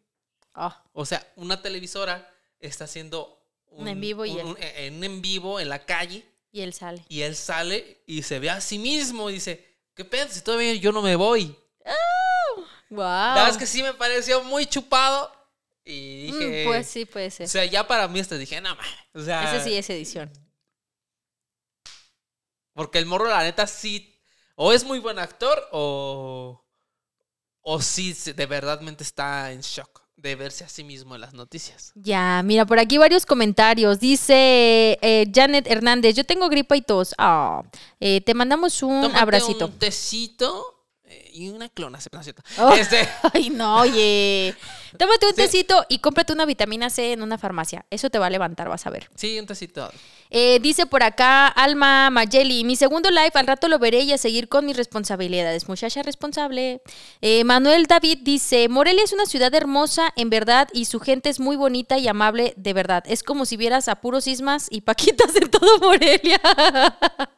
Speaker 2: Ah,
Speaker 3: O sea, una televisora está haciendo
Speaker 2: Un en vivo y
Speaker 3: un-
Speaker 2: él.
Speaker 3: un- eh, un en vivo en la calle
Speaker 2: y él sale.
Speaker 3: y él sale y se ve a sí mismo y dice, ¿qué pedo? Si todavía yo no me voy.
Speaker 2: Wow.
Speaker 3: La verdad es que sí me pareció muy chupado y dije...
Speaker 2: pues sí, puede
Speaker 3: O
Speaker 2: ser.
Speaker 3: sea, ya para mí hasta dije, no, mames". O sea,
Speaker 2: Ese sí es edición.
Speaker 3: Porque el morro, la neta, sí, o es muy buen actor o, o sí de verdadmente está en shock de verse a sí mismo en las noticias.
Speaker 2: Ya, mira, por aquí varios comentarios. Dice eh, Janet Hernández, yo tengo gripa y tos. Ah, eh, te mandamos un
Speaker 3: Tómate
Speaker 2: abracito.
Speaker 3: un tecito eh, y una clona, no es cierto.
Speaker 2: Oh.
Speaker 3: Este,
Speaker 2: Ay, no, oye. Tómate un
Speaker 3: Sí.
Speaker 2: tecito y cómprate una vitamina C en una farmacia. Eso te va a levantar, vas a ver.
Speaker 3: sí, un tecito.
Speaker 2: Eh, dice por acá Alma Mayeli, mi segundo live al rato lo veré y a seguir con mis responsabilidades. Muchacha responsable. Eh, Manuel David dice, Morelia es una ciudad hermosa en verdad y su gente es muy bonita y amable de verdad. Es como si vieras a puros sismas y paquitas en todo Morelia.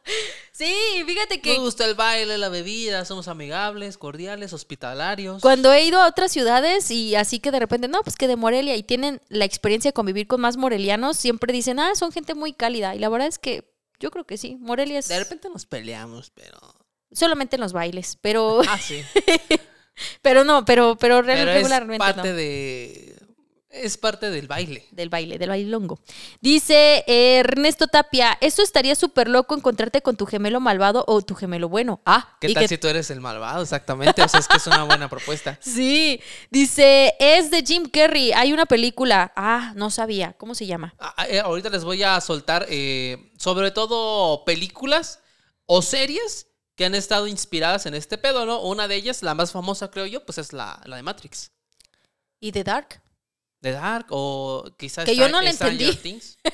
Speaker 2: sí, fíjate que...
Speaker 3: Nos gusta el baile, la bebida, somos amigables, cordiales, hospitalarios.
Speaker 2: Cuando he ido a otras ciudades y así que de repente, no, pues que de Morelia y tienen la experiencia de convivir con más morelianos, siempre dicen, ah, son gente muy cálida. Y la verdad es que yo creo que sí, Morelia es
Speaker 3: De repente nos peleamos, pero...
Speaker 2: solamente en los bailes, pero,
Speaker 3: Ah, sí.
Speaker 2: pero no, pero, pero, re-
Speaker 3: Pero es
Speaker 2: regularmente
Speaker 3: parte
Speaker 2: no.
Speaker 3: de... Es parte del baile.
Speaker 2: Del baile, del bailongo. Dice eh, Ernesto Tapia, esto estaría súper loco encontrarte con tu gemelo malvado o tu gemelo bueno. Ah,
Speaker 3: ¿Qué tal
Speaker 2: que-
Speaker 3: si tú eres el malvado? Exactamente. O sea, es que es una buena propuesta.
Speaker 2: Sí, dice, es de Jim Carrey, hay una película. Ah, no sabía, ¿cómo se llama?
Speaker 3: Ah, eh, ahorita les voy a soltar eh, sobre todo películas o series que han estado inspiradas en este pedo, ¿no? Una de ellas, la más famosa creo yo, pues es la, la de Matrix.
Speaker 2: ¿Y The Dark?
Speaker 3: The Dark o quizás
Speaker 2: Que yo no la
Speaker 3: Stranger
Speaker 2: entendí.
Speaker 3: Things.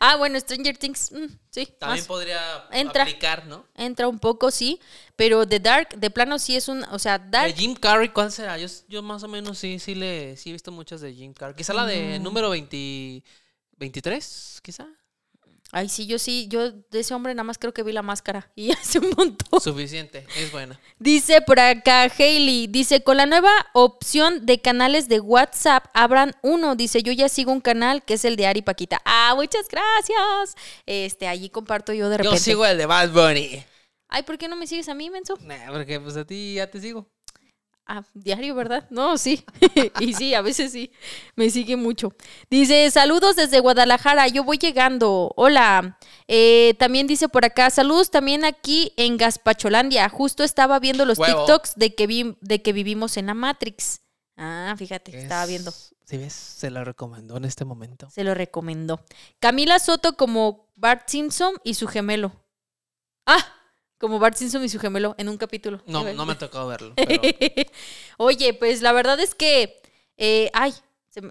Speaker 2: Ah, bueno, Stranger Things, mm, sí,
Speaker 3: También
Speaker 2: más.
Speaker 3: podría
Speaker 2: Entra.
Speaker 3: aplicar, ¿no?
Speaker 2: entra un poco, sí, pero The Dark, de plano sí es un, o sea,
Speaker 3: De
Speaker 2: Dark,
Speaker 3: Jim Carrey, ¿cuál será? Yo, yo más o menos sí, sí le sí he visto muchas de Jim Carrey. Quizá la de
Speaker 2: Mm.
Speaker 3: número 20, 23, quizá.
Speaker 2: Ay, sí, yo sí, yo de ese hombre nada más creo que vi la máscara y hace un montón.
Speaker 3: Suficiente, es buena.
Speaker 2: Dice por acá Hailey, dice, con la nueva opción de canales de WhatsApp, abran uno. Dice, yo ya sigo un canal que es el de Ari Paquita. Ah, muchas gracias. Este, allí comparto yo de repente.
Speaker 3: Yo sigo el de Bad Bunny.
Speaker 2: Ay, ¿por qué no me sigues a mí, menso?
Speaker 3: Nah, porque pues a ti ya te sigo.
Speaker 2: Ah, diario, ¿verdad? No, sí. y sí, a veces sí. Me sigue mucho. Dice, saludos desde Guadalajara, yo voy llegando. Hola. Eh, también dice por acá, saludos también aquí en Gaspacholandia. Justo estaba viendo los
Speaker 3: Huevo.
Speaker 2: TikToks de que, vi- de que vivimos en la Matrix. Ah, fíjate, estaba viendo.
Speaker 3: Si ves, se lo recomendó en este momento.
Speaker 2: Se lo recomendó. Camila Soto como Bart Simpson y su gemelo. Ah, como Bart Simpson y su gemelo en un capítulo.
Speaker 3: No, no me ha tocado verlo. pero-
Speaker 2: Oye, pues la verdad es que. eh, ay,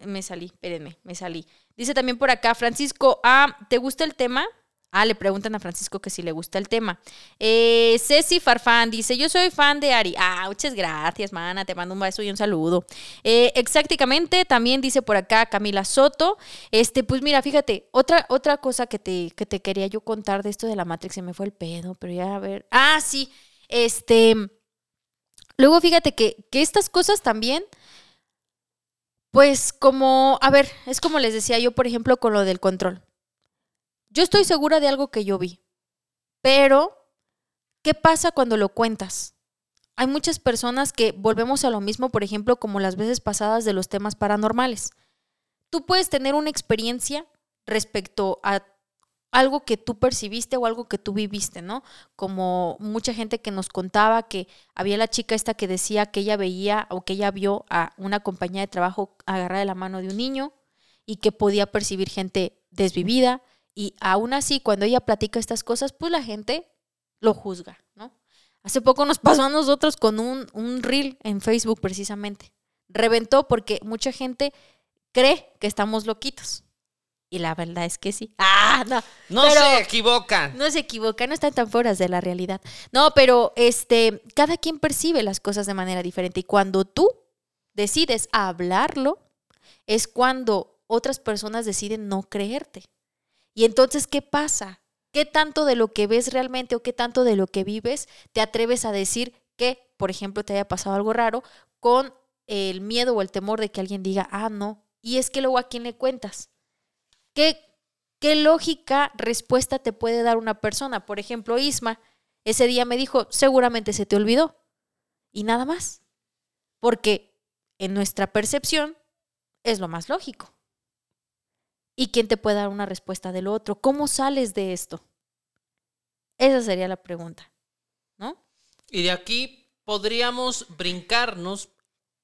Speaker 2: me salí, espérenme, me salí. Dice también por acá, Francisco, ah, ¿te gusta el tema? Ah, le preguntan a Francisco que si le gusta el tema. Eh, Ceci Farfán dice, yo soy fan de Ari. Ah, muchas gracias, mana, te mando un beso y un saludo. Eh, exactamente, también dice por acá Camila Soto. Este, pues mira, fíjate, otra, otra cosa que te, que te quería yo contar de esto de la Matrix, se me fue el pedo, pero ya a ver. Ah, sí, este... Luego fíjate que, que estas cosas también, pues como, a ver, es como les decía yo, por ejemplo, con lo del control. Yo estoy segura de algo que yo vi, pero ¿qué pasa cuando lo cuentas? Hay muchas personas que volvemos a lo mismo, por ejemplo, como las veces pasadas de los temas paranormales. Tú puedes tener una experiencia respecto a algo que tú percibiste o algo que tú viviste, ¿no? Como mucha gente que nos contaba que había la chica esta que decía que ella veía o que ella vio a una compañía de trabajo agarrar de la mano de un niño y que podía percibir gente desvivida y aún así cuando ella platica estas cosas, pues la gente lo juzga, ¿no? Hace poco nos pasó a nosotros con un, un reel en Facebook precisamente. Reventó porque mucha gente cree que estamos loquitos. Y la verdad es que sí. Ah, no.
Speaker 3: No se equivocan.
Speaker 2: No se equivoca, no están tan fuera de la realidad. No, pero este, cada quien percibe las cosas de manera diferente. Y cuando tú decides hablarlo, es cuando otras personas deciden no creerte. Y entonces, ¿qué pasa? ¿Qué tanto de lo que ves realmente o qué tanto de lo que vives te atreves a decir que, por ejemplo, te haya pasado algo raro con el miedo o el temor de que alguien diga, ah, no? Y es que luego a quién le cuentas. ¿Qué, qué lógica respuesta te puede dar una persona? Por ejemplo, Isma, ese día me dijo, seguramente se te olvidó. Y nada más. Porque en nuestra percepción es lo más lógico. ¿Y quién te puede dar una respuesta del otro? ¿Cómo sales de esto? Esa sería la pregunta, ¿no?
Speaker 3: Y de aquí podríamos brincarnos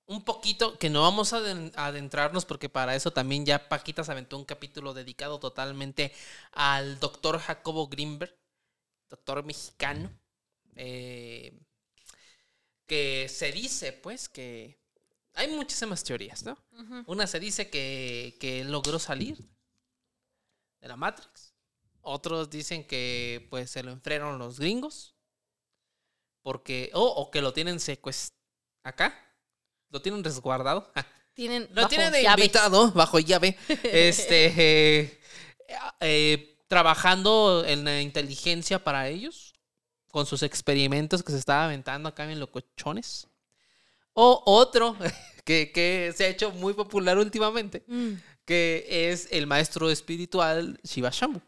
Speaker 3: un poquito, que no vamos a aden- a adentrarnos porque para eso también ya Paquita se aventó un capítulo dedicado totalmente al doctor Jacobo Greenberg, doctor mexicano, eh, que se dice pues que hay muchísimas teorías, ¿no? Una se dice que, que logró salir de la Matrix. Otros dicen que pues se lo enfriaron los gringos. Porque, o o que lo tienen secuestrado acá. Lo tienen resguardado.
Speaker 2: Tienen
Speaker 3: Lo
Speaker 2: bajo
Speaker 3: tienen de
Speaker 2: llave.
Speaker 3: invitado bajo llave. Este eh, eh, trabajando en la inteligencia para ellos. Con sus experimentos que se estaba aventando acá en locochones. O otro que, que se ha hecho muy popular últimamente.
Speaker 2: Mm.
Speaker 3: Que es el maestro espiritual Shiva Shambhu.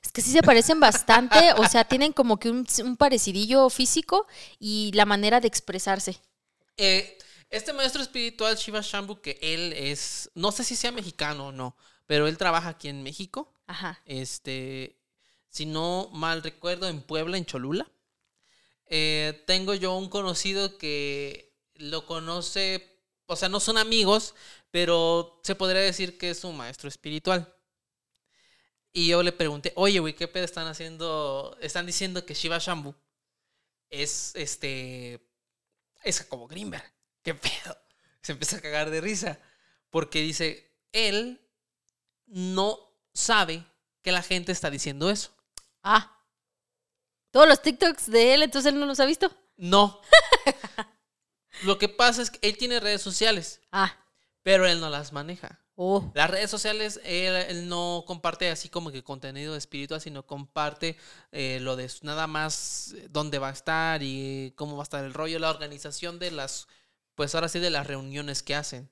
Speaker 2: Es que sí se parecen bastante, o sea, tienen como que un, un parecidillo físico y la manera de expresarse.
Speaker 3: Eh, este maestro espiritual Shiva Shambhu, que él es, no sé si sea mexicano o no, pero él trabaja aquí en México.
Speaker 2: Ajá.
Speaker 3: Este, si no mal recuerdo, en Puebla, en Cholula. Eh, tengo yo un conocido que lo conoce, o sea, no son amigos, pero se podría decir que es un maestro espiritual. Y yo le pregunté, oye, güey, ¿qué pedo están haciendo? Están diciendo que Shiva Shambhu es este. Es Jacobo Greenberg. ¿Qué pedo? Se empieza a cagar de risa. Porque dice, él no sabe que la gente está diciendo eso.
Speaker 2: Ah. Todos los TikToks de él, entonces él no los ha visto.
Speaker 3: No. Lo que pasa es que él tiene redes sociales,
Speaker 2: Ah.
Speaker 3: Pero él no las maneja.
Speaker 2: Oh.
Speaker 3: Las redes sociales, él, él no comparte así como que contenido espiritual, sino comparte eh, lo de nada más eh, dónde va a estar y cómo va a estar el rollo, la organización de las, pues ahora sí, de las reuniones que hacen.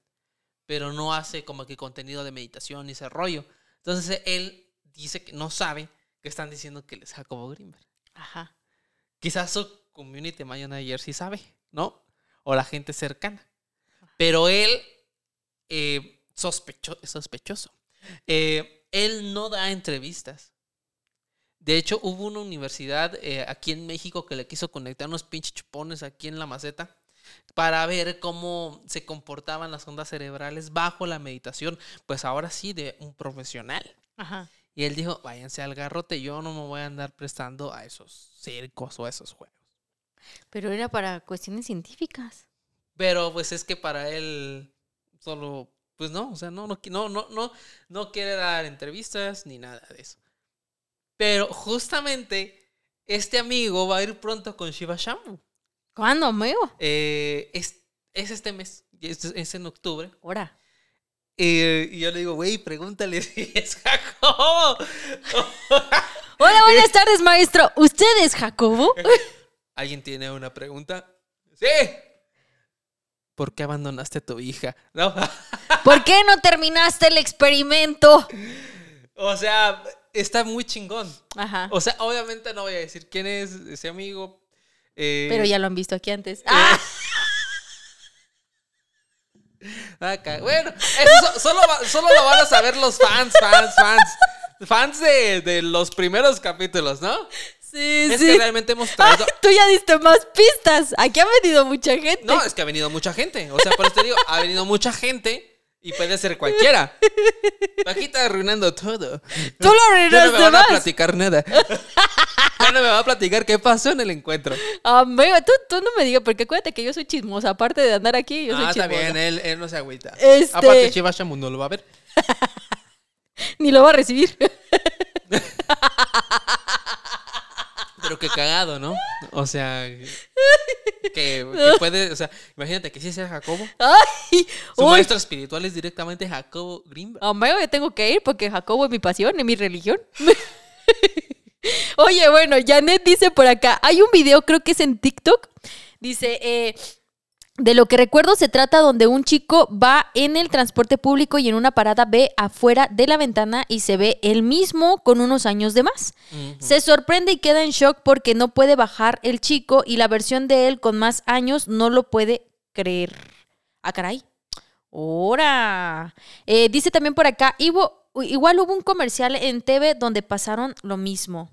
Speaker 3: Pero no hace como que contenido de meditación y ese rollo. Entonces él dice que no sabe que están diciendo que él es Jacobo Greenberg.
Speaker 2: Ajá.
Speaker 3: Quizás su community manager sí sabe, ¿no? O la gente cercana. Pero él, eh, sospecho- sospechoso, eh, él no da entrevistas. De hecho, hubo una universidad eh, aquí en México que le quiso conectar unos pinches chupones aquí en la maceta para ver cómo se comportaban las ondas cerebrales bajo la meditación, pues ahora sí de un profesional.
Speaker 2: Ajá.
Speaker 3: Y él dijo, váyanse al garrote, yo no me voy a andar prestando a esos circos o a esos juegos.
Speaker 2: Pero era para cuestiones científicas.
Speaker 3: Pero pues es que para él solo, pues no, o sea, no, no, no, no, no, no quiere dar entrevistas ni nada de eso. Pero justamente este amigo va a ir pronto con Shiva Shambhu.
Speaker 2: ¿Cuándo, amigo?
Speaker 3: Eh, es, es este mes, es en octubre.
Speaker 2: Ahora.
Speaker 3: Eh, y yo le digo, güey, pregúntale si es Jacobo.
Speaker 2: Hola, buenas tardes, maestro. ¿Usted es Jacobo?
Speaker 3: ¿Alguien tiene una pregunta? Sí. ¿Por qué abandonaste a tu hija? No.
Speaker 2: ¿Por qué no terminaste el experimento?
Speaker 3: o sea, está muy chingón.
Speaker 2: Ajá.
Speaker 3: O sea, obviamente no voy a decir quién es ese amigo. eh,
Speaker 2: Pero ya lo han visto aquí antes. ¡Ah!
Speaker 3: acá. Bueno, eso so- solo, solo lo van a saber los fans, fans, fans. fans de, de los primeros capítulos, ¿no?
Speaker 2: Sí,
Speaker 3: Es que realmente hemos traído.
Speaker 2: Tú ya diste más pistas. Aquí ha venido mucha gente.
Speaker 3: No, es que ha venido mucha gente. O sea, por eso te digo, ha venido mucha gente y puede ser cualquiera. Aquí está arruinando todo.
Speaker 2: Tú lo
Speaker 3: Ya no me
Speaker 2: arruinaste
Speaker 3: van a platicar nada. Ya no me va a platicar qué pasó en el encuentro.
Speaker 2: Amigo, tú, tú no me digas, porque acuérdate que yo soy chismosa. Aparte de andar aquí, yo soy
Speaker 3: Ah, está
Speaker 2: chismosa.
Speaker 3: bien, él, él no se agüita.
Speaker 2: Este-
Speaker 3: Aparte, Chivas no lo va a ver.
Speaker 2: Ni lo va a recibir.
Speaker 3: Pero qué cagado, ¿no? O sea, que, que puede, o sea, imagínate que sí sea Jacobo.
Speaker 2: Ay,
Speaker 3: Su
Speaker 2: uy,
Speaker 3: maestro espiritual es directamente Jacobo Greenberg.
Speaker 2: amigo, yo tengo que ir porque Jacobo es mi pasión, es mi religión. Oye, bueno, Janet dice por acá, hay un video, creo que es en TikTok, dice, eh, de lo que recuerdo se trata donde un chico va en el transporte público y en una parada ve afuera de la ventana y se ve él mismo con unos años de más. Se sorprende y queda en shock porque no puede bajar el chico y la versión de él con más años no lo puede creer. Ah, caray. ¡Hora! Eh, dice también por acá, hubo- igual hubo un comercial en TV donde pasaron lo mismo.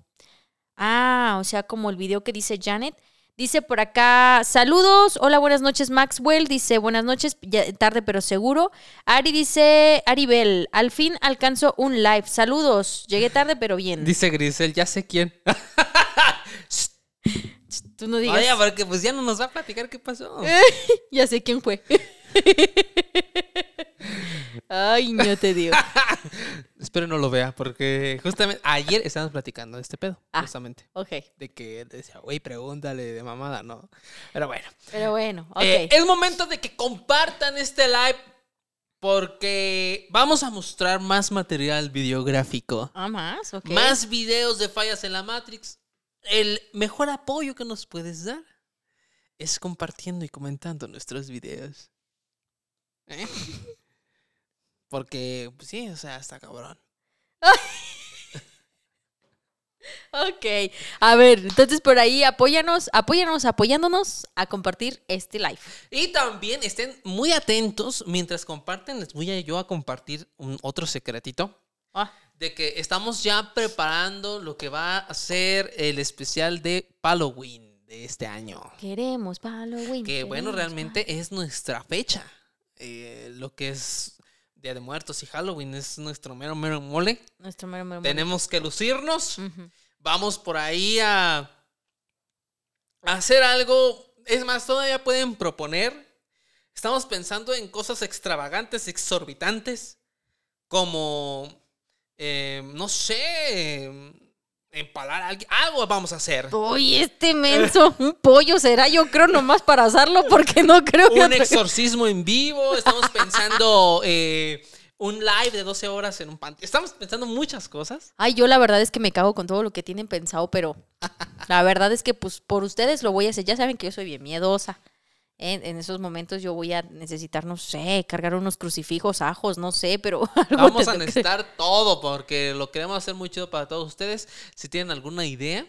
Speaker 2: Ah, o sea, como el video que dice Janet. Dice por acá, saludos, hola, buenas noches Maxwell, dice buenas noches, ya tarde pero seguro. Ari dice, Aribel, al fin alcanzo un live, saludos, llegué tarde pero bien.
Speaker 3: Dice Grisel, ya sé quién.
Speaker 2: Tú no digas,
Speaker 3: Vaya, porque pues ya no nos va a platicar qué pasó.
Speaker 2: ya sé quién fue. Ay, no te digo.
Speaker 3: Espero no lo vea, porque justamente ayer estábamos platicando de este pedo,
Speaker 2: Ah.
Speaker 3: justamente.
Speaker 2: Ok,
Speaker 3: De que decía, güey, pregúntale de mamada, ¿no? Pero bueno.
Speaker 2: pero bueno, ok.
Speaker 3: Eh, es momento de que compartan este live porque vamos a mostrar más material videográfico.
Speaker 2: Ah, más, ok.
Speaker 3: Más videos de fallas en la Matrix. El mejor apoyo que nos puedes dar es compartiendo y comentando nuestros videos. ¿Eh? Porque, pues sí, o sea, está cabrón.
Speaker 2: Ok, a ver, entonces por ahí apóyanos, apóyanos, apoyándonos a compartir este live.
Speaker 3: Y también estén muy atentos mientras comparten. Les voy a yo a compartir un otro secretito.
Speaker 2: Ah,
Speaker 3: De que estamos ya preparando lo que va a ser el especial de Halloween de este año.
Speaker 2: queremos Halloween.
Speaker 3: Que bueno, realmente es nuestra fecha. Eh, lo que es Día de Muertos y Halloween es nuestro mero, mero mole.
Speaker 2: Nuestro mero, mero, mero.
Speaker 3: Tenemos que lucirnos. Vamos por ahí a, a hacer algo. Es más, todavía pueden proponer. Estamos pensando en cosas extravagantes, exorbitantes, como, eh, no sé, empalar a alguien. Algo vamos a hacer.
Speaker 2: Uy, este menso, un pollo será, yo creo, nomás para asarlo, porque no creo que.
Speaker 3: Un exorcismo en vivo. Estamos pensando eh, un live de 12 horas en un panteón. Estamos pensando muchas cosas.
Speaker 2: Ay, yo la verdad es que me cago con todo lo que tienen pensado, pero la verdad es que, pues, por ustedes lo voy a hacer. Ya saben que yo soy bien miedosa. En, en esos momentos yo voy a necesitar, no sé, cargar unos crucifijos, ajos, no sé, pero algo
Speaker 3: Vamos a
Speaker 2: que-
Speaker 3: necesitar todo porque lo queremos hacer muy chido para todos ustedes. Si tienen alguna idea,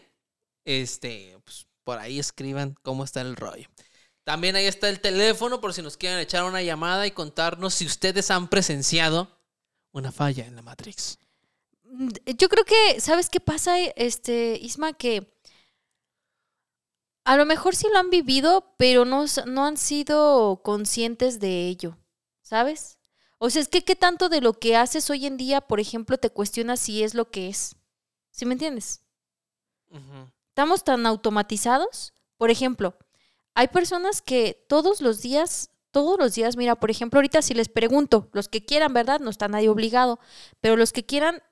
Speaker 3: este, pues, por ahí escriban cómo está el rollo. También ahí está el teléfono por si nos quieren echar una llamada y contarnos si ustedes han presenciado una falla en la Matrix.
Speaker 2: Mm, Yo creo que, ¿sabes qué pasa, este, Isma? Que a lo mejor sí lo han vivido, pero no, no han sido conscientes de ello, ¿sabes? O sea, es que qué tanto de lo que haces hoy en día, por ejemplo, te cuestionas si es lo que es. ¿Sí me entiendes? Estamos tan automatizados. Por ejemplo, hay personas que todos los días, todos los días, mira, por ejemplo, ahorita si les pregunto, los que quieran, ¿verdad? No está nadie obligado, pero los que quieran,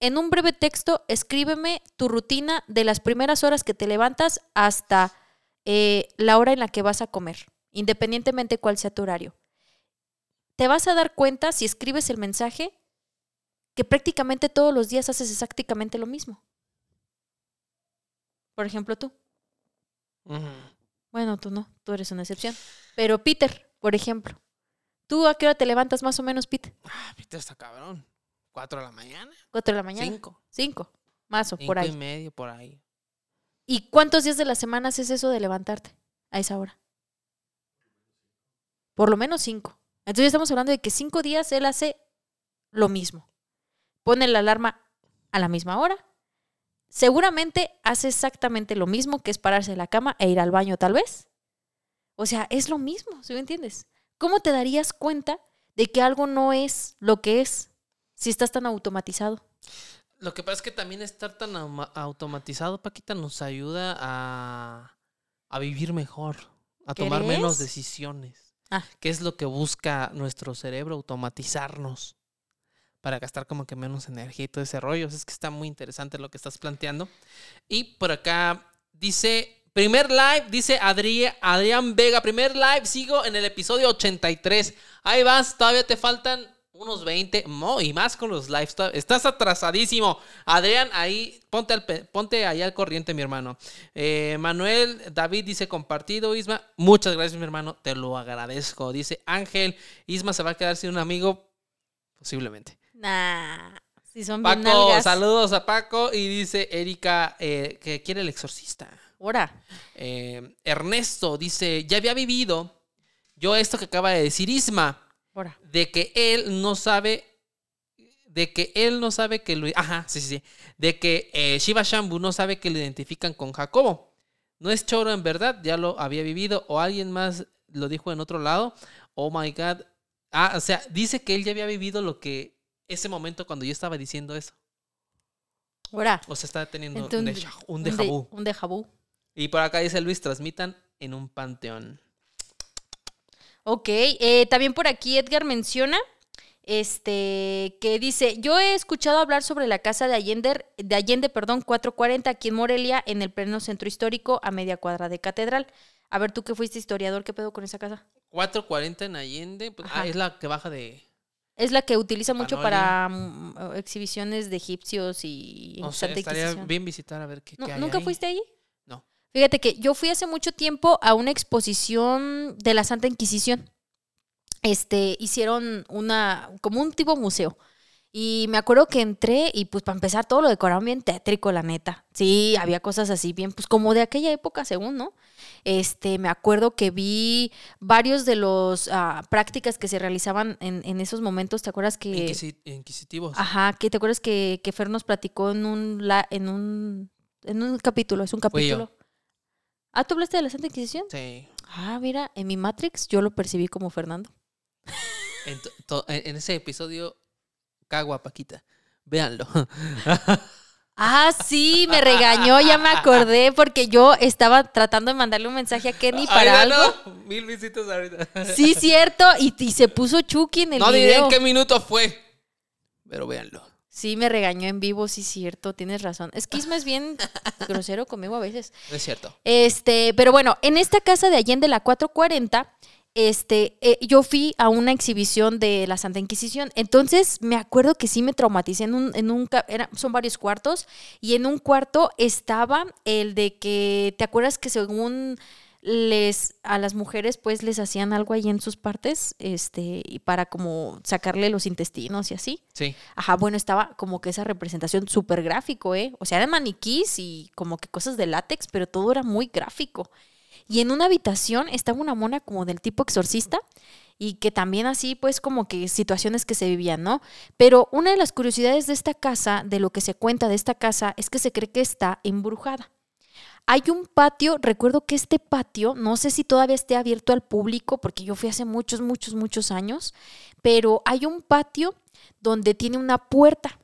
Speaker 2: en un breve texto, escríbeme tu rutina de las primeras horas que te levantas hasta eh, la hora en la que vas a comer, independientemente cuál sea tu horario. Te vas a dar cuenta, si escribes el mensaje, que prácticamente todos los días haces exactamente lo mismo. Por ejemplo, tú. Bueno, tú no, tú eres una excepción. Pero Peter, por ejemplo, ¿tú a qué hora te levantas más o menos, Peter?
Speaker 3: Ah, viste, está cabrón. ¿Cuatro de la mañana?
Speaker 2: ¿Cuatro de la mañana?
Speaker 3: ¿Cinco?
Speaker 2: Cinco, más o
Speaker 3: Cinco
Speaker 2: por
Speaker 3: y
Speaker 2: ahí.
Speaker 3: medio, por ahí.
Speaker 2: ¿Y cuántos días de la semana haces eso de levantarte a esa hora? Por lo menos cinco. Entonces estamos hablando de que cinco días él hace lo mismo. Pone la alarma a la misma hora. Seguramente hace exactamente lo mismo que es pararse de la cama e ir al baño tal vez. O sea, es lo mismo, ¿sí me entiendes? ¿Cómo te darías cuenta de que algo no es lo que es si estás tan automatizado?
Speaker 3: Lo que pasa es que también estar tan automatizado, Paquita, nos ayuda a, a vivir mejor, a tomar menos decisiones.
Speaker 2: Ah.
Speaker 3: ¿Qué es lo que busca nuestro cerebro? Automatizarnos para gastar como que menos energía y todo ese rollo. Es que está muy interesante lo que estás planteando. Y por acá dice, primer live, dice Adri- Adrián Vega, primer live, sigo en el episodio 83. Ahí vas, todavía te faltan unos 20, no, y más con los lives. to- Estás atrasadísimo. Adrián, ahí, ponte, al, ponte ahí al corriente, mi hermano. Eh, Manuel David dice compartido, Isma. Muchas gracias, mi hermano. Te lo agradezco. Dice Ángel, Isma se va a quedar sin un amigo. Posiblemente.
Speaker 2: Nah, si son
Speaker 3: Paco, saludos a Paco. Y dice Erika eh, que quiere el exorcista.
Speaker 2: Ahora,
Speaker 3: Eh, Ernesto dice, ya había vivido yo esto que acaba de decir Isma,
Speaker 2: ahora.
Speaker 3: de que él no sabe, de que él no sabe que lo, ajá, sí, sí, sí, de que eh, Shiva Shambu no sabe que lo identifican con Jacobo. No es choro en verdad, ya lo había vivido o alguien más lo dijo en otro lado. Oh my god. Ah, o sea, dice que él ya había vivido lo que ese momento cuando yo estaba diciendo eso.
Speaker 2: Ahora.
Speaker 3: O sea, está teniendo un
Speaker 2: Entonces,
Speaker 3: un déjà vu.
Speaker 2: Un déjà vu.
Speaker 3: Y por acá dice Luis, transmitan en un panteón.
Speaker 2: Ok, eh, también por aquí Edgar menciona este que dice, yo he escuchado hablar sobre la casa de Allende, de Allende, perdón, 440 aquí en Morelia, en el pleno centro histórico, a media cuadra de Catedral. A ver, tú que fuiste historiador, ¿qué pedo con esa casa?
Speaker 3: 440 en Allende, pues, ah, es la que baja de...
Speaker 2: Es la que utiliza mucho para mm, exhibiciones de egipcios y
Speaker 3: sé,
Speaker 2: Santa
Speaker 3: estaría bien visitar a ver qué,
Speaker 2: No,
Speaker 3: qué hay
Speaker 2: ¿Nunca
Speaker 3: ahí.
Speaker 2: fuiste allí? Fíjate que yo fui hace mucho tiempo a una exposición de la Santa Inquisición. Este, hicieron una, como un tipo museo. Y me acuerdo que entré y pues para empezar todo lo decoraron bien tétrico, la neta. Sí, había cosas así bien, pues como de aquella época, según, ¿no? Este, me acuerdo que vi varios de los ah, prácticas que se realizaban en, en esos momentos. ¿Te acuerdas que?
Speaker 3: Inquisi- inquisitivos.
Speaker 2: Ajá, que te acuerdas que, que Fer nos platicó en un, la, en un en un capítulo, es un
Speaker 3: Fui yo.
Speaker 2: Ah, ¿tú hablaste de la Santa Inquisición?
Speaker 3: Sí.
Speaker 2: Ah, mira, en mi Matrix yo lo percibí como Fernando.
Speaker 3: En, ese episodio, cago a Paquita. Véanlo.
Speaker 2: Ah, sí, me regañó, ya me acordé, porque yo estaba tratando de mandarle un mensaje a Kenny para
Speaker 3: Ahorita
Speaker 2: algo.
Speaker 3: no, Mil visitas ahorita.
Speaker 2: Sí, cierto, y, y se puso Chucky en el
Speaker 3: no diré
Speaker 2: video.
Speaker 3: en qué minuto fue. Pero véanlo.
Speaker 2: Sí, me regañó en vivo, sí, cierto, tienes razón. Es que Isma es bien grosero conmigo a veces.
Speaker 3: No es cierto.
Speaker 2: Este, pero bueno, en esta casa de Allende, la 440, este, eh, yo fui a una exhibición de la Santa Inquisición. Entonces, me acuerdo que sí me traumaticé en un, en un era- son varios cuartos, y en un cuarto estaba el de que, ¿te acuerdas que según les, a las mujeres, pues les hacían algo ahí en sus partes, este, y para como sacarle los intestinos y así?
Speaker 3: Sí.
Speaker 2: Ajá, bueno, estaba como que esa representación súper gráfico, ¿eh? O sea, eran maniquís y como que cosas de látex, pero todo era muy gráfico. Y en una habitación estaba una mona como del tipo exorcista y que también así, pues como que situaciones que se vivían, ¿no? Pero una de las curiosidades de esta casa, de lo que se cuenta de esta casa, es que se cree que está embrujada. Hay un patio, recuerdo que este patio, no sé si todavía esté abierto al público, porque yo fui hace muchos, muchos, muchos años, pero hay un patio donde tiene una puerta.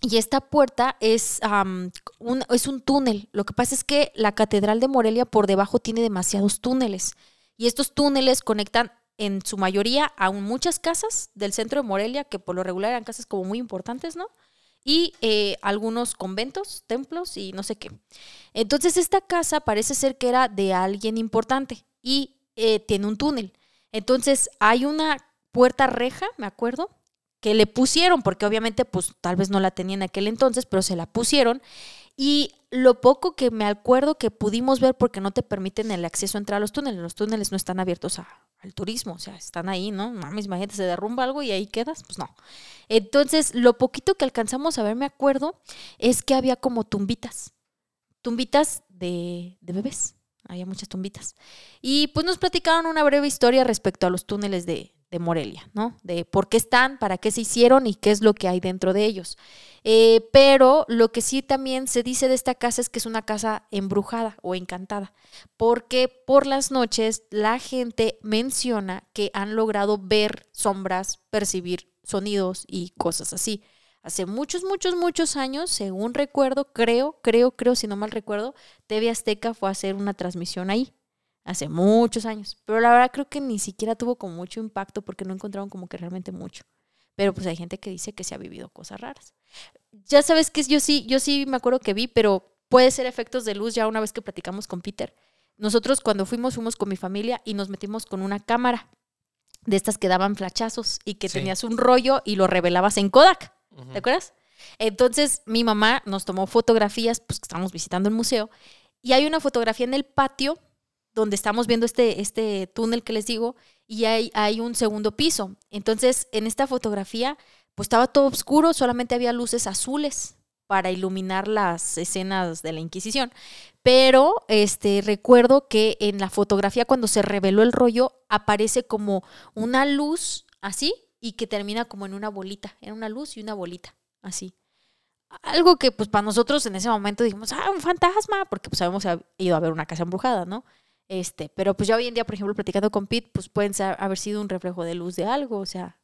Speaker 2: Y esta puerta es, am, un, un túnel. Lo que pasa es que la Catedral de Morelia por debajo tiene demasiados túneles. Y estos túneles conectan en su mayoría a muchas casas del centro de Morelia, que por lo regular eran casas como muy importantes, ¿no? Y eh, algunos conventos, templos y no sé qué. Entonces esta casa parece ser que era de alguien importante y eh, tiene un túnel. Entonces hay una puerta reja, me acuerdo, que le pusieron, porque obviamente pues tal vez no la tenía en aquel entonces, pero se la pusieron. Y lo poco que me acuerdo que pudimos ver, porque no te permiten el acceso a entrar a los túneles, los túneles no están abiertos a- al turismo, o sea, están ahí, ¿no? Mames, imagínate, se derrumba algo y ahí quedas, pues no. Entonces, lo poquito que alcanzamos a ver, me acuerdo, es que había como tumbitas, tumbitas de, de bebés, había muchas tumbitas. Y pues nos platicaron una breve historia respecto a los túneles de, de Morelia, ¿no? De por qué están, para qué se hicieron y qué es lo que hay dentro de ellos. Eh, pero lo que sí también se dice de esta casa es que es una casa embrujada o encantada, porque por las noches la gente menciona que han logrado ver sombras, percibir sonidos y cosas así. Hace muchos, muchos, muchos años, según recuerdo, creo, creo, creo, si no mal recuerdo, TV Azteca fue a hacer una transmisión ahí. Hace muchos años. Pero la verdad creo que ni siquiera tuvo como mucho impacto porque no encontraron como que realmente mucho. Pero pues hay gente que dice que se ha vivido cosas raras. Ya sabes que yo sí, yo sí me acuerdo que vi, pero puede ser efectos de luz ya una vez que platicamos con Peter. Nosotros cuando fuimos, fuimos con mi familia y nos metimos con una cámara de estas que daban flachazos y que
Speaker 3: Sí.
Speaker 2: tenías un rollo y lo revelabas en Kodak.
Speaker 3: Ujú.
Speaker 2: ¿Te acuerdas? Entonces mi mamá nos tomó fotografías, pues que estábamos visitando el museo, y hay una fotografía en el patio donde estamos viendo este, este túnel que les digo, y hay, hay un segundo piso. Entonces, en esta fotografía, pues estaba todo oscuro, solamente había luces azules para iluminar las escenas de la Inquisición. Pero este recuerdo que en la fotografía, cuando se reveló el rollo, aparece como una luz así y que termina como en una bolita, en una luz y una bolita, así. Algo que pues para nosotros en ese momento dijimos, ah, un fantasma, porque pues habíamos ido a ver una casa embrujada, ¿no? Este, pero pues ya hoy en día, por ejemplo, platicando con Pete, pues pueden ser- haber sido un reflejo de luz de algo, o sea,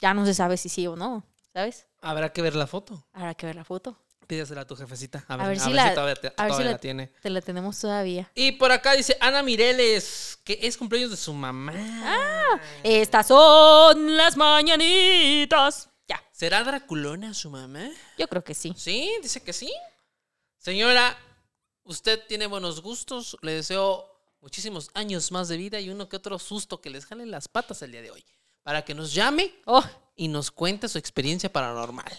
Speaker 2: ya no se sabe si sí o no, ¿sabes?
Speaker 3: Habrá que ver la foto.
Speaker 2: Habrá que ver la foto.
Speaker 3: Pídesela a tu jefecita. A
Speaker 2: A
Speaker 3: ver, a
Speaker 2: si
Speaker 3: ver
Speaker 2: la-
Speaker 3: si todavía, te-
Speaker 2: a ver si la
Speaker 3: tiene.
Speaker 2: Te la tenemos todavía.
Speaker 3: Y por acá dice Ana Mireles, que es cumpleaños de su mamá.
Speaker 2: Ah. Estas son las mañanitas. Ya,
Speaker 3: ¿Será Draculona su mamá?
Speaker 2: yo creo que sí.
Speaker 3: Sí, dice que sí. Señora, usted tiene buenos gustos. Le deseo muchísimos años más de vida y uno que otro susto que les jale las patas el día de hoy. Para que nos llame
Speaker 2: Oh,
Speaker 3: y nos cuente su experiencia paranormal.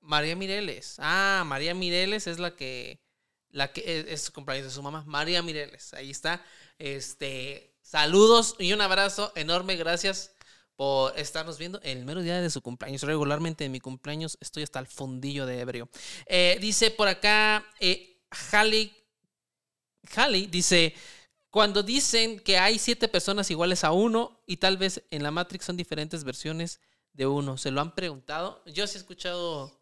Speaker 3: María Mireles. Ah, María Mireles es la que la que es, es su cumpleaños de su mamá. María Mireles. Ahí está. Este, saludos y un abrazo enorme. Gracias por estarnos viendo el mero día de su cumpleaños. Regularmente en mi cumpleaños estoy hasta el fundillo de ebrio. Eh, dice por acá, eh, Halley dice, cuando dicen que hay siete personas iguales a uno y tal vez en la Matrix son diferentes versiones de uno, ¿se lo han preguntado? Yo sí he escuchado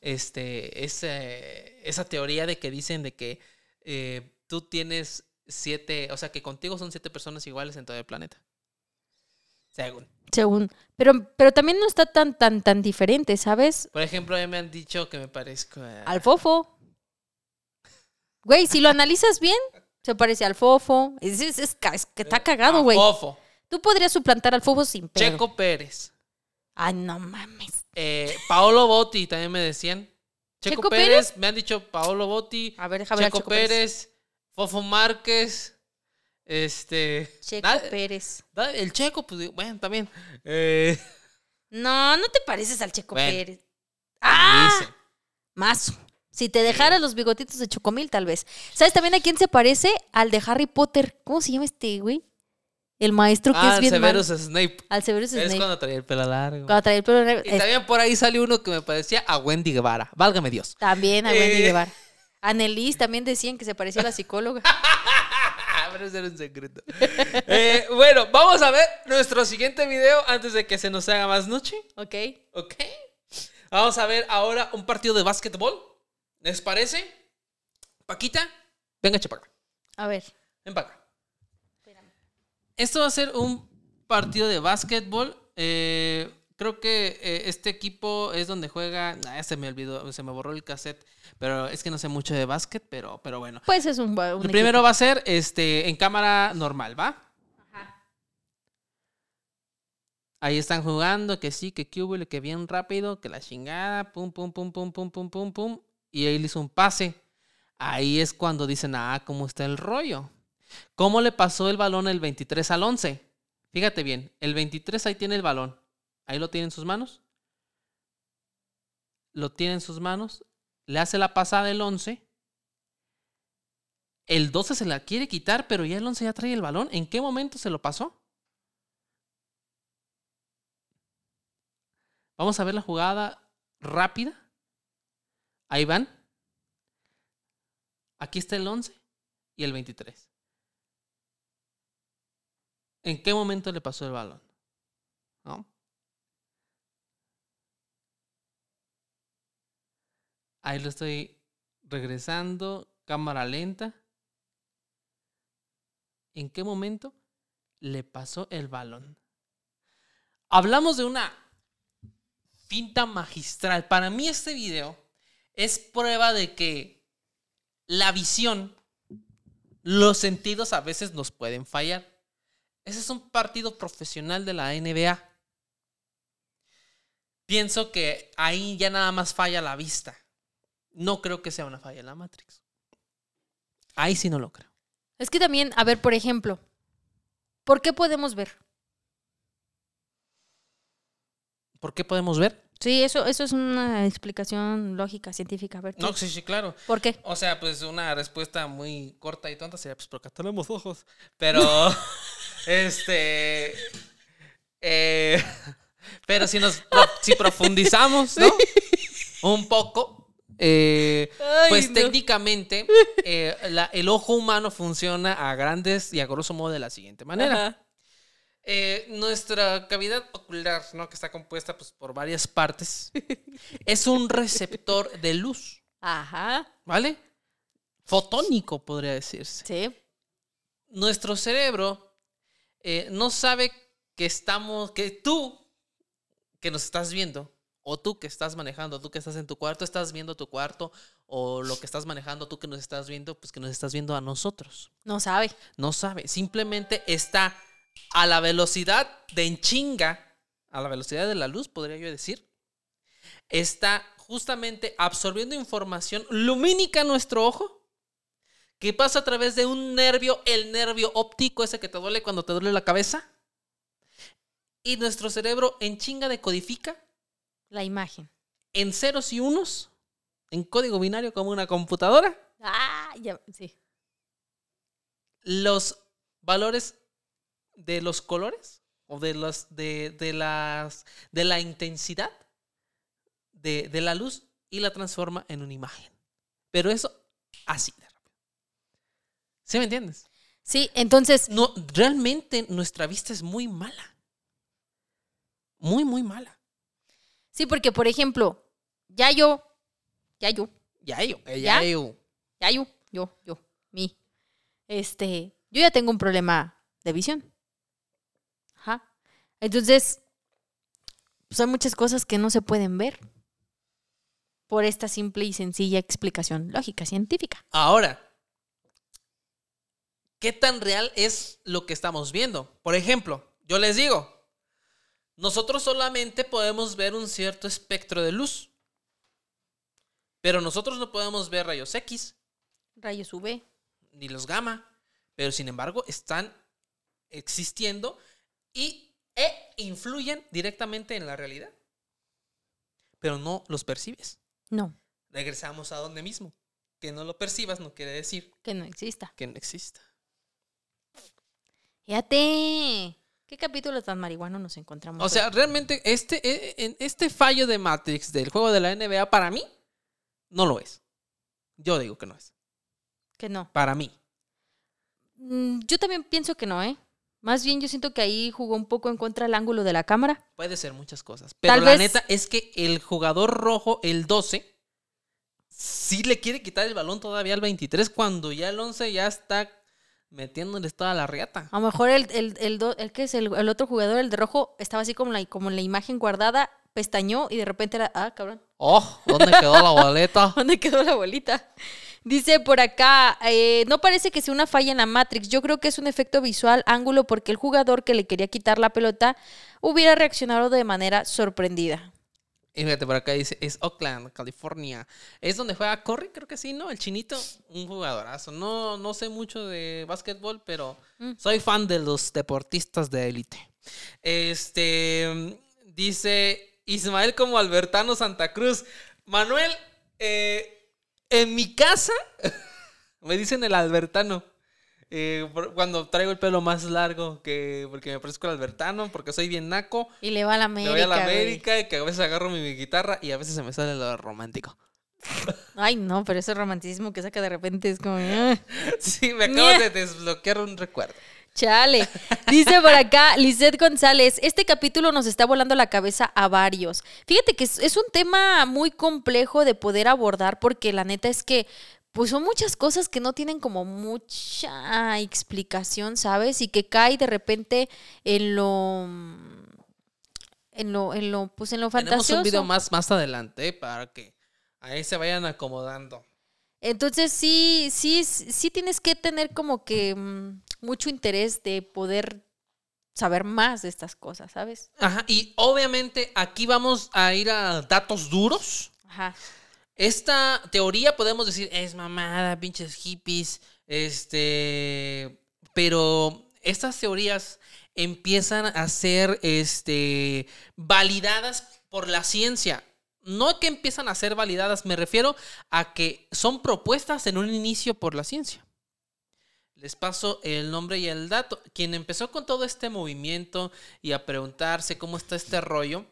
Speaker 3: este, ese- esa teoría de que dicen de que eh, tú tienes siete, o sea, que contigo son siete personas iguales en todo el planeta. Según.
Speaker 2: según. Pero, pero también no está tan, tan, tan diferente, ¿sabes?
Speaker 3: Por ejemplo, me han dicho que me parezco a...
Speaker 2: Al fofo. Güey, si lo analizas bien, se parece al fofo. Es, es- es ca- es que está cagado, güey.
Speaker 3: Fofo.
Speaker 2: Tú podrías suplantar al fofo sin pedo.
Speaker 3: Checo Pérez.
Speaker 2: Ay, no mames.
Speaker 3: Eh, Paolo Botti también me decían. Checo,
Speaker 2: ¿Checo
Speaker 3: Pérez, me han dicho Paolo Botti,
Speaker 2: A ver, déjame ver.
Speaker 3: Checo, Pérez, Fofo Márquez, este...
Speaker 2: Checo Pérez.
Speaker 3: el Checo, pues bueno, también. Eh,
Speaker 2: No, no te pareces al Checo
Speaker 3: Bueno.
Speaker 2: Pérez. ¡Ah!
Speaker 3: dice.
Speaker 2: Si te dejaras los bigotitos de Chocomil, tal vez. ¿Sabes también a quién se parece? Al de Harry Potter. ¿Cómo se llama este, güey? El maestro que
Speaker 3: Ah,
Speaker 2: es bien
Speaker 3: Severus
Speaker 2: malo.
Speaker 3: Snape.
Speaker 2: Al Severus
Speaker 3: Es
Speaker 2: Snape.
Speaker 3: cuando traía el pelo largo.
Speaker 2: Cuando traía el pelo negro.
Speaker 3: Y
Speaker 2: Es-
Speaker 3: también por ahí salió uno que me parecía a Wendy Guevara. Válgame Dios.
Speaker 2: También a Wendy
Speaker 3: Eh.
Speaker 2: Guevara. A Nelis también decían que se parecía a la psicóloga.
Speaker 3: Pero ese era un secreto. Eh, bueno, vamos a ver nuestro siguiente video antes de que se nos haga más noche.
Speaker 2: ¿Ok?
Speaker 3: ¿Ok? Vamos a ver ahora un partido de básquetbol. ¿Les parece? Paquita, venga, chepaca.
Speaker 2: A ver.
Speaker 3: Ven para acá. Esto va a ser un partido de básquetbol. Eh, creo que eh, este equipo es donde juega. Ah, se me olvidó, se me borró el cassette. Pero es que no sé mucho de básquet, pero, pero bueno.
Speaker 2: Pues es un, un
Speaker 3: El primero va a ser este, en cámara normal, ¿va? Ahí están jugando, que sí, que hubo, que bien rápido, que la chingada, pum, pum, pum, pum, pum, pum, pum, pum. Y le hizo un pase. Ahí es cuando dicen, ah, ¿cómo está el rollo? ¿Cómo le pasó el balón el 23 al 11? Fíjate bien, el 23 ahí tiene el balón. Ahí lo tiene en sus manos. Lo tiene en sus manos. Le hace la pasada el 11. El 12 se la quiere quitar, pero ya el 11 ya trae el balón. ¿En qué momento se lo pasó? Vamos a ver la jugada rápida. Ahí van. Aquí está el 11 y el 23. ¿En qué momento le pasó el balón? ¿No? Ahí lo estoy regresando, cámara lenta. ¿En qué momento le pasó el balón? Hablamos de una finta magistral. Para mí este video es prueba de que la visión, los sentidos a veces nos pueden fallar. Ese es un partido profesional de la NBA. Pienso que ahí ya nada más falla la vista. No creo que sea una falla en la Matrix. Ahí sí no lo creo.
Speaker 2: Es que también, a ver, por ejemplo, ¿por qué podemos ver?
Speaker 3: ¿Por qué podemos ver?
Speaker 2: Sí, eso, eso es una explicación lógica, científica. A ver,
Speaker 3: No, sí, sí, claro.
Speaker 2: ¿por qué?
Speaker 3: O sea, pues una respuesta muy corta y tonta sería, pues porque tenemos ojos. Pero, este, eh, pero si nos, si profundizamos, ¿no? Un poco, eh, pues técnicamente eh, la- el ojo humano funciona a grandes y a grosso modo de la siguiente manera.
Speaker 2: Ajá.
Speaker 3: Eh, nuestra cavidad ocular, ¿no? Que está compuesta pues, por varias partes, es un receptor de luz,
Speaker 2: Ajá.
Speaker 3: ¿vale? Fotónico, podría decirse.
Speaker 2: Sí.
Speaker 3: Nuestro cerebro eh, no sabe que estamos, que tú, que nos estás viendo, o tú que estás manejando, tú que estás en tu cuarto, estás viendo tu cuarto, o lo que estás manejando, tú que nos estás viendo, pues que nos estás viendo a nosotros.
Speaker 2: No sabe.
Speaker 3: No sabe, simplemente está a la velocidad de en chinga, a la velocidad de la luz, podría yo decir. Está justamente absorbiendo información lumínica a nuestro ojo, que pasa a través de un nervio, el nervio óptico, ese que te duele cuando te duele la cabeza. Y nuestro cerebro en chinga decodifica
Speaker 2: La imagen.
Speaker 3: en ceros y unos, en código binario como una computadora,
Speaker 2: Ah, ya, sí.
Speaker 3: los valores de los colores o de los de, de las de la intensidad de, de la luz y la transforma en una imagen. Pero eso así de rápido. ¿Sí me entiendes?
Speaker 2: Sí, entonces,
Speaker 3: No, realmente nuestra vista es muy mala. Muy, muy mala.
Speaker 2: sí, porque por ejemplo, ya yo, ya yo,
Speaker 3: Ya yo,
Speaker 2: ¿Ya?
Speaker 3: yo.
Speaker 2: ya yo, yo, yo, mí. Este, yo ya tengo un problema de visión. Entonces, pues hay muchas cosas que no se pueden ver por esta simple y sencilla explicación lógica, científica.
Speaker 3: Ahora, ¿qué tan real es lo que estamos viendo? Por ejemplo, yo les digo, nosotros solamente podemos ver un cierto espectro de luz, pero nosotros no podemos ver rayos X
Speaker 2: Rayos UV.
Speaker 3: ni los gamma, pero sin embargo están existiendo y e influyen directamente en la realidad, pero no los percibes.
Speaker 2: No,
Speaker 3: Regresamos a donde mismo. Que no lo percibas no quiere decir
Speaker 2: que no exista.
Speaker 3: que no exista.
Speaker 2: Fíjate. ¿Qué capítulo tan marihuano nos encontramos?
Speaker 3: O
Speaker 2: hoy?
Speaker 3: sea, realmente este, eh, en este fallo de Matrix del juego de la NBA para mí no lo es. Yo digo que no es.
Speaker 2: que no.
Speaker 3: Para mí.
Speaker 2: Mm, Yo también pienso que no, ¿eh? Más bien yo siento que ahí jugó un poco en contra del ángulo de la cámara.
Speaker 3: Puede ser muchas cosas. Pero
Speaker 2: Tal
Speaker 3: la
Speaker 2: vez-
Speaker 3: neta es que el jugador rojo, el 12, sí le quiere quitar el balón todavía al 23 cuando ya el 11 ya está metiéndoles toda la riata.
Speaker 2: A lo mejor el, el, el, do- el que es el, el otro jugador, el de rojo, estaba así como, la, como en la imagen guardada, pestañó y de repente era, ah, cabrón,
Speaker 3: Oh, ¿dónde quedó la boleta?
Speaker 2: ¿dónde quedó la bolita? Dice por acá, eh, no parece que sea una falla en la Matrix, yo creo que es un efecto visual, ángulo, porque el jugador que le quería quitar la pelota hubiera reaccionado de manera sorprendida.
Speaker 3: Y fíjate, por acá dice, es Oakland, California. Es donde juega Curry, creo que sí, ¿no? El chinito, un jugadorazo. No, no sé mucho de básquetbol, pero
Speaker 2: Mm.
Speaker 3: soy fan de los deportistas de élite. Este, dice Ismael como Albertano Santa Cruz. Manuel, eh, en mi casa me dicen el Albertano. Eh, cuando traigo el pelo más largo, que porque me parezco al Albertano, porque soy bien naco.
Speaker 2: Y le va a la América.
Speaker 3: voy a la
Speaker 2: güey.
Speaker 3: América y que a veces agarro mi, mi guitarra y a veces se me sale lo romántico.
Speaker 2: Ay, no, pero ese romanticismo que saca de repente es como... ah.
Speaker 3: Sí, me acabas de desbloquear un recuerdo.
Speaker 2: Chale. Dice por acá Lizeth González, este capítulo nos está volando la cabeza a varios. Fíjate que es, es un tema muy complejo de poder abordar porque la neta es que pues son muchas cosas que no tienen como mucha explicación, ¿sabes? Y que cae de repente en lo en lo en lo pues en lo
Speaker 3: Tenemos
Speaker 2: fantasioso.
Speaker 3: un video más, más adelante para que ahí se vayan acomodando.
Speaker 2: Entonces sí, sí, sí tienes que tener como que mm, mucho interés de poder saber más de estas cosas, ¿sabes?
Speaker 3: Ajá, y obviamente aquí vamos a ir a datos duros.
Speaker 2: Ajá.
Speaker 3: Esta teoría podemos decir es mamada, pinches hippies, este, pero estas teorías empiezan a ser este validadas por la ciencia. No que empiezan a ser validadas, me refiero a que son propuestas en un inicio por la ciencia. Les paso el nombre y el dato. Quien empezó con todo este movimiento y a preguntarse cómo está este rollo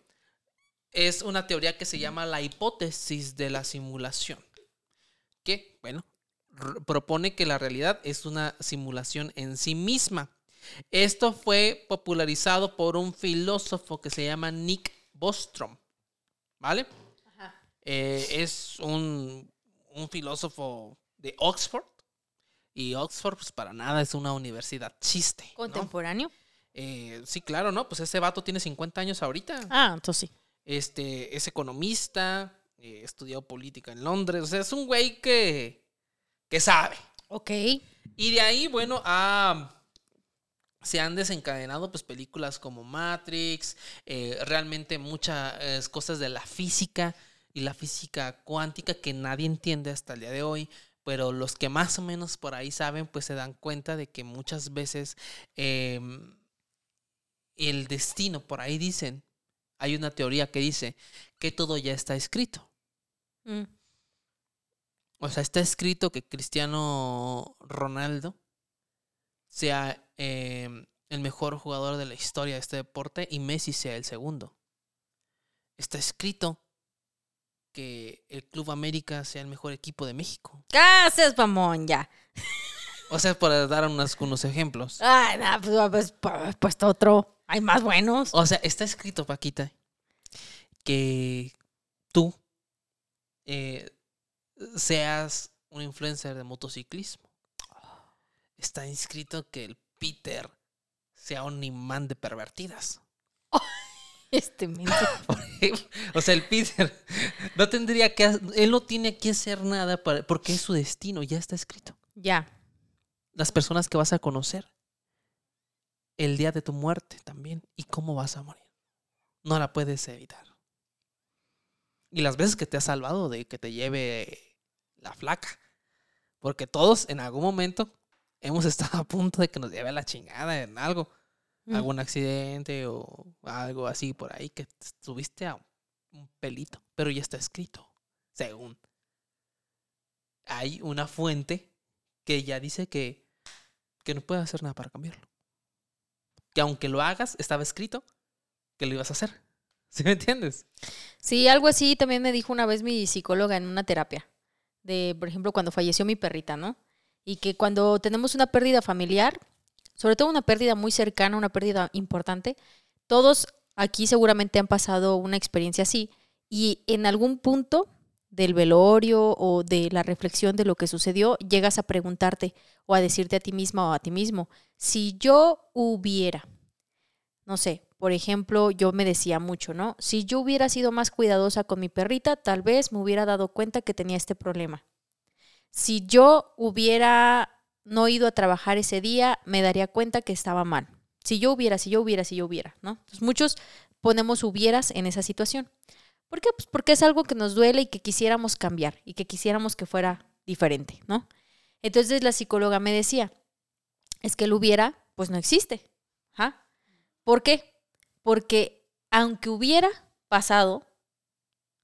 Speaker 3: es una teoría que se llama la hipótesis de la simulación. Que, bueno, propone que la realidad es una simulación en sí misma. Esto fue popularizado por un filósofo que se llama Nick Bostrom. ¿Vale? Eh, es un, un filósofo de Oxford. Y Oxford, pues para nada es una universidad chiste. ¿no?
Speaker 2: Contemporáneo.
Speaker 3: Eh, sí, claro, ¿no? Pues ese vato tiene 50 años ahorita.
Speaker 2: Ah, entonces sí.
Speaker 3: Este, es economista, eh, estudió política en Londres. O sea, es un güey que, que sabe.
Speaker 2: Ok.
Speaker 3: Y de ahí, bueno, ha- se han desencadenado pues películas como Matrix, eh, realmente muchas eh, cosas de la física y la física cuántica que nadie entiende hasta el día de hoy, pero los que más o menos por ahí saben pues se dan cuenta de que muchas veces em, el destino, por ahí dicen, hay una teoría que dice que todo ya está escrito.
Speaker 2: Mm.
Speaker 3: O sea, está escrito que Cristiano Ronaldo sea eh, el mejor jugador de la historia de este deporte y Messi sea el segundo. Está escrito que el Club América sea el mejor equipo de México.
Speaker 2: ¿Qué haces, mamón? Ya.
Speaker 3: O sea, para dar unos, unos ejemplos.
Speaker 2: Ay, no, pues, pues, pues, pues otro. Hay más buenos.
Speaker 3: O sea, está escrito, Paquita, que tú eh, seas un influencer de motociclismo. Está inscrito que el Peter sea un imán de pervertidas.
Speaker 2: Este
Speaker 3: o sea, el Peter no tendría que, él no tiene que hacer nada para, porque es su destino, ya está escrito.
Speaker 2: Ya.
Speaker 3: Las personas que vas a conocer, el día de tu muerte también, y cómo vas a morir. No la puedes evitar. Y las veces que te ha salvado de que te lleve la flaca. Porque todos en algún momento hemos estado a punto de que nos lleve la chingada en algo.
Speaker 2: Mm.
Speaker 3: Algún accidente o algo así por ahí que estuviste a un pelito. Pero ya está escrito, según. Hay una fuente que ya dice que, que no puede hacer nada para cambiarlo. Que aunque lo hagas, estaba escrito que lo ibas a hacer. ¿Sí me entiendes?
Speaker 2: Sí, algo así también me dijo una vez mi psicóloga en una terapia. De, por ejemplo, cuando falleció mi perrita, ¿no? Y que cuando tenemos una pérdida familiar, sobre todo una pérdida muy cercana, una pérdida importante, todos aquí seguramente han pasado una experiencia así. Y en algún punto del velorio o de la reflexión de lo que sucedió, llegas a preguntarte o a decirte a ti misma o a ti mismo, si yo hubiera, no sé, por ejemplo, yo me decía mucho, ¿no? Si yo hubiera sido más cuidadosa con mi perrita, tal vez me hubiera dado cuenta que tenía este problema. Si yo hubiera no ido a trabajar ese día, me daría cuenta que estaba mal. Si yo hubiera, si yo hubiera, si yo hubiera, ¿no? Entonces, muchos ponemos hubieras en esa situación. ¿Por qué? Pues porque es algo que nos duele y que quisiéramos cambiar y que quisiéramos que fuera diferente, ¿no? Entonces la psicóloga me decía, es que el hubiera, pues no existe. ¿Ah? ¿Por qué? Porque aunque hubiera pasado,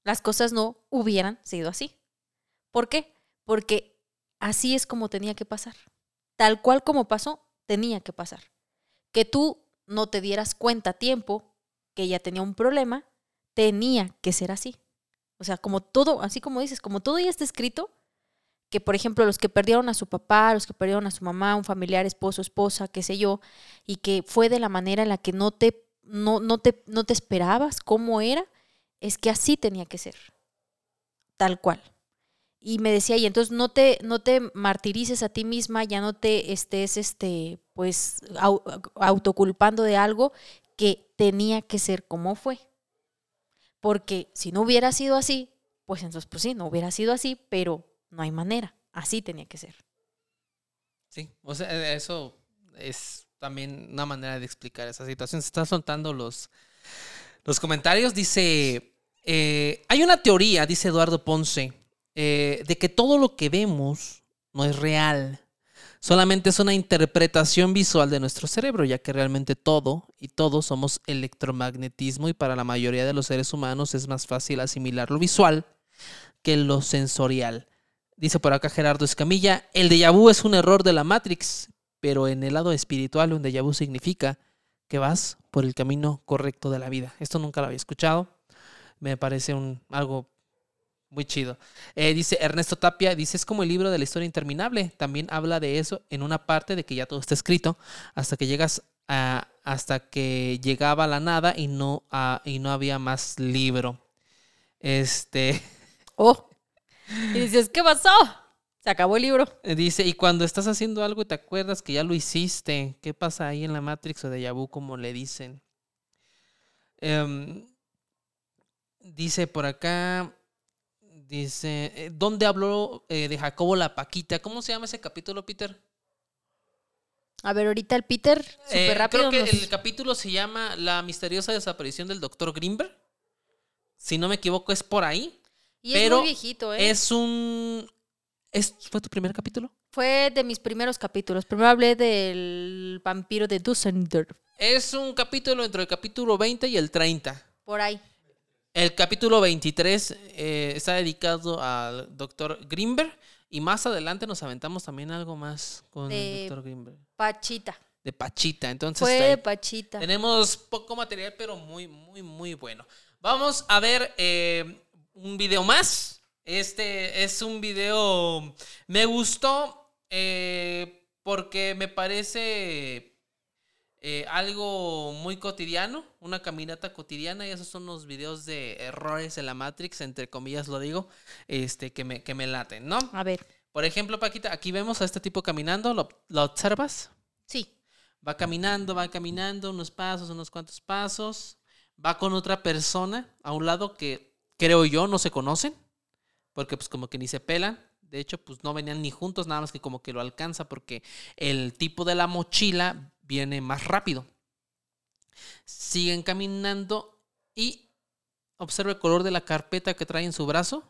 Speaker 2: las cosas no hubieran sido así. ¿Por qué? Porque así es como tenía que pasar. Tal cual como pasó, tenía que pasar. Que tú no te dieras cuenta a tiempo que ella tenía un problema, tenía que ser así. O sea, como todo, así como dices, como todo ya está escrito, que, por ejemplo, los que perdieron a su papá, los que perdieron a su mamá, un familiar, esposo, esposa, qué sé yo, y que fue de la manera en la que no te, no, no te, no te esperabas cómo era, es que así tenía que ser, tal cual. Y me decía, y entonces no te, no te martirices a ti misma, ya no te estés, este, pues, au- autoculpando de algo que tenía que ser como fue. Porque si no hubiera sido así, pues entonces, pues sí, no hubiera sido así, pero no hay manera. Así tenía que ser.
Speaker 3: Sí, o sea, eh, eso es también una manera de explicar esa situación. Se están soltando los, los comentarios. Dice, eh, hay una teoría, dice Eduardo Ponce, eh, de que todo lo que vemos no es real. Solamente es una interpretación visual de nuestro cerebro, ya que realmente todo y todos somos electromagnetismo y para la mayoría de los seres humanos es más fácil asimilar lo visual que lo sensorial. Dice por acá Gerardo Escamilla, el déjà vu es un error de la Matrix, pero en el lado espiritual un déjà vu significa que vas por el camino correcto de la vida. Esto nunca lo había escuchado. Me parece un, algo muy chido. Eh, dice Ernesto Tapia, dice, es como el libro de la historia interminable. También habla de eso en una parte de que ya todo está escrito hasta que llegas a, hasta que llegaba la nada y no, a- y no había más libro. Este...
Speaker 2: Oh. Y dices, ¿qué pasó? Se acabó el libro.
Speaker 3: Eh, Dice, y cuando estás haciendo algo y te acuerdas que ya lo hiciste, ¿qué pasa ahí en la Matrix o de Yabu, como le dicen? Em, dice por acá, dice, eh, ¿dónde habló eh, de Jacobo la Paquita? ¿Cómo se llama ese capítulo, Peter?
Speaker 2: A ver, ahorita el Peter,
Speaker 3: Eh,
Speaker 2: súper rápido.
Speaker 3: Creo que
Speaker 2: nos-
Speaker 3: el capítulo se llama La misteriosa desaparición del doctor Grimberg. Si no me equivoco, es por ahí.
Speaker 2: y es
Speaker 3: pero
Speaker 2: muy viejito, ¿eh?
Speaker 3: Es un... ¿es, ¿Fue tu primer capítulo?
Speaker 2: Fue de mis primeros capítulos. Primero hablé del vampiro de Dusseldorf.
Speaker 3: Es un capítulo entre el capítulo 20 y el 30.
Speaker 2: Por ahí.
Speaker 3: El capítulo 23 eh, está dedicado al doctor Grimberg. Y más adelante nos aventamos también algo más con
Speaker 2: De-
Speaker 3: el doctor Grimberg.
Speaker 2: Pachita.
Speaker 3: De Pachita. Entonces,
Speaker 2: Fue de. Pachita.
Speaker 3: tenemos poco material, pero muy, muy, muy bueno. Vamos a ver eh, un video más. Este es un video. Me gustó eh, porque me parece eh, algo muy cotidiano, una caminata cotidiana. Y esos son los videos de errores en la Matrix, entre comillas lo digo, este, que, me, que me laten, ¿no?
Speaker 2: A ver.
Speaker 3: Por ejemplo, Paquita, aquí vemos a este tipo caminando, ¿lo, lo observas?
Speaker 2: Sí.
Speaker 3: Va caminando, va caminando unos pasos, unos cuantos pasos. Va con otra persona a un lado que creo yo no se conocen. Porque pues como que ni se pelan. De hecho, pues no venían ni juntos, nada más que como que lo alcanza porque el tipo de la mochila viene más rápido. Siguen caminando y observa el color de la carpeta que trae en su brazo.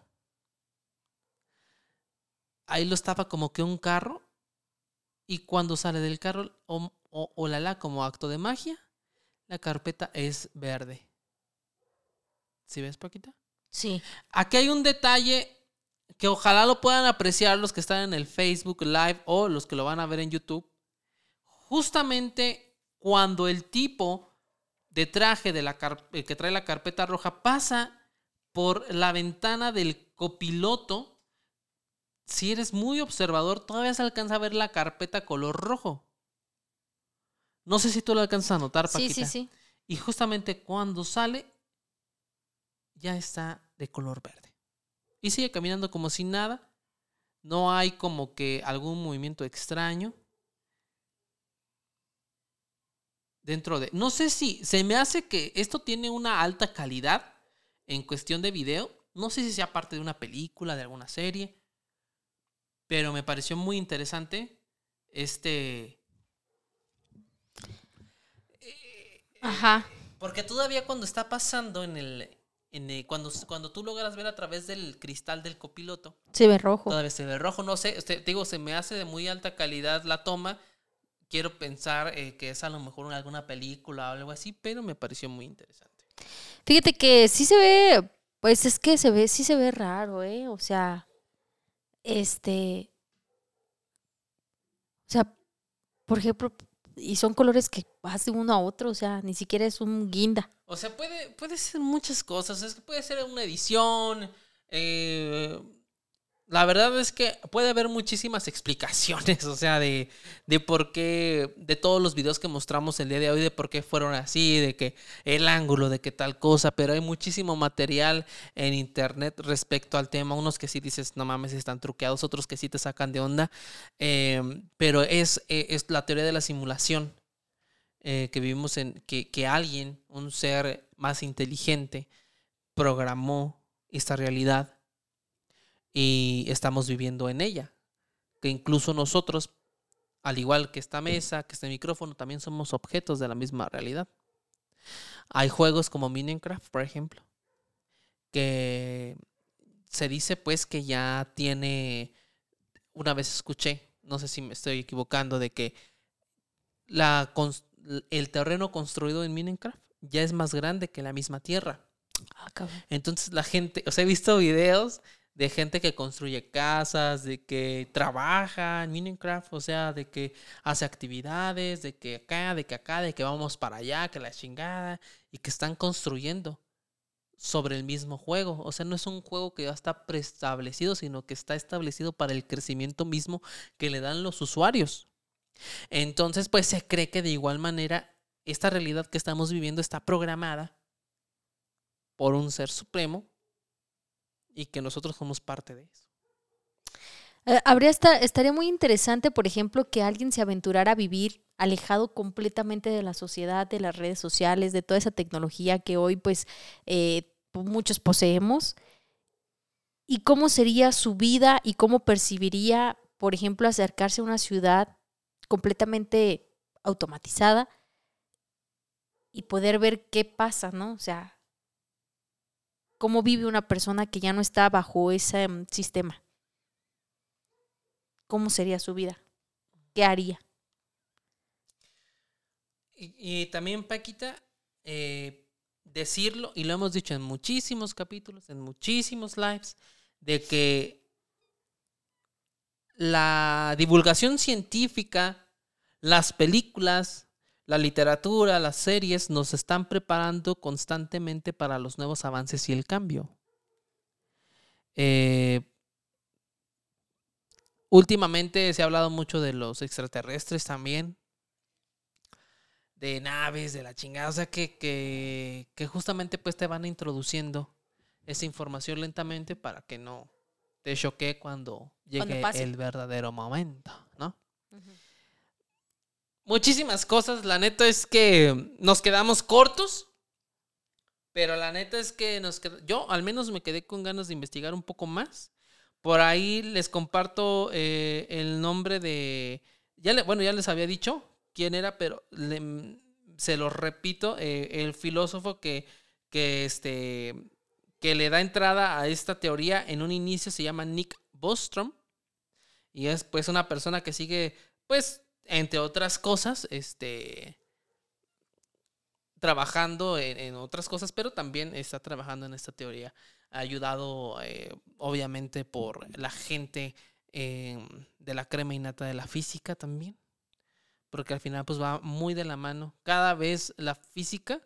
Speaker 3: Ahí lo estaba como que un carro y cuando sale del carro, o, o, o la la, como acto de magia, la carpeta es verde. ¿Sí ves, Paquita?
Speaker 2: Sí.
Speaker 3: Aquí hay un detalle que ojalá lo puedan apreciar los que están en el Facebook Live o los que lo van a ver en YouTube. Justamente cuando el tipo de traje de la car- eh, que trae la carpeta roja pasa por la ventana del copiloto, si eres muy observador, todavía se alcanza a ver la carpeta color rojo. No sé si tú lo alcanzas a notar,
Speaker 2: Sí,
Speaker 3: Paquita.
Speaker 2: sí, sí.
Speaker 3: Y justamente cuando sale, ya está de color verde. Y sigue caminando como si nada. No hay como que algún movimiento extraño. Dentro de... No sé si se me hace que esto tiene una alta calidad en cuestión de video. No sé si sea parte de una película, de alguna serie. Pero me pareció muy interesante este...
Speaker 2: Ajá.
Speaker 3: Porque todavía cuando está pasando en el, en el- cuando, cuando tú logras ver a través del cristal del copiloto,
Speaker 2: Se ve rojo.
Speaker 3: todavía se ve rojo, no sé, este, te digo, se me hace de muy alta calidad la toma. Quiero pensar eh, que es a lo mejor en alguna película o algo así, pero me pareció muy interesante.
Speaker 2: Fíjate que sí se ve, pues es que se ve, sí se ve raro, ¿eh? O sea, este, o sea, por ejemplo, y son colores que vas de uno a otro, o sea, ni siquiera es un guinda.
Speaker 3: O sea, puede, puede ser muchas cosas. Es que puede ser una edición. eh, la verdad es que puede haber muchísimas explicaciones, o sea, de, de por qué, de todos los videos que mostramos el día de hoy, de por qué fueron así, de que el ángulo, de qué tal cosa, pero hay muchísimo material en internet respecto al tema, unos que sí dices, no mames, están truqueados, otros que sí te sacan de onda, em, pero es, e, es, la teoría de la simulación, eh, que vivimos en, que, que alguien, un ser más inteligente, programó esta realidad y estamos viviendo en ella. Que incluso nosotros, al igual que esta mesa, que este micrófono, también somos objetos de la misma realidad. Hay juegos como Minecraft, por ejemplo, que se dice pues que ya tiene, una vez escuché, no sé si me estoy equivocando, de que la, el terreno construido en Minecraft ya es más grande que la misma tierra. Ah, Entonces la gente, o sea, he visto videos de gente que construye casas, de que trabaja en Minecraft, o sea, de que hace actividades, de que acá, de que acá, de que vamos para allá, que la chingada, y que están construyendo sobre el mismo juego. O sea, no es un juego que ya está preestablecido, sino que está establecido para el crecimiento mismo que le dan los usuarios. Entonces, pues se cree que de igual manera esta realidad que estamos viviendo está programada por un ser supremo y que nosotros somos parte de eso.
Speaker 2: Eh, habría estaría muy interesante, por ejemplo, que alguien se aventurara a vivir alejado completamente de la sociedad, de las redes sociales, de toda esa tecnología que hoy pues eh, muchos poseemos. Y cómo sería su vida y cómo percibiría, por ejemplo, acercarse a una ciudad completamente automatizada y poder ver qué pasa, ¿no? O sea, cómo vive una persona que ya no está bajo ese mm, sistema. ¿Cómo sería su vida? ¿Qué haría?
Speaker 3: Y, también, Paquita, eh, decirlo, y lo hemos dicho en muchísimos capítulos, en muchísimos lives, de que la divulgación científica, las películas, la literatura, las series nos están preparando constantemente para los nuevos avances y el cambio. Eh, últimamente se ha hablado mucho de los extraterrestres también, de naves, de la chingada, o sea que, que, justamente pues te van introduciendo esa información lentamente para que no te choque cuando llegue el verdadero momento, ¿no? Muchísimas cosas. La neta es que nos quedamos cortos. Pero la neta es que nos yo al menos me quedé con ganas de investigar un poco más. Por ahí les comparto eh, el nombre de... Ya bueno, ya les había dicho quién era, pero se lo repito, eh, el filósofo que, que, este, que le da entrada a esta teoría en un inicio se llama Nick Bostrom. Y es pues una persona que sigue pues entre otras cosas, este, trabajando en, otras cosas, pero también está trabajando en esta teoría. Ayudado, eh, obviamente, por la gente em, de la crema innata de la física también, porque al final pues va muy de la mano. Cada vez la física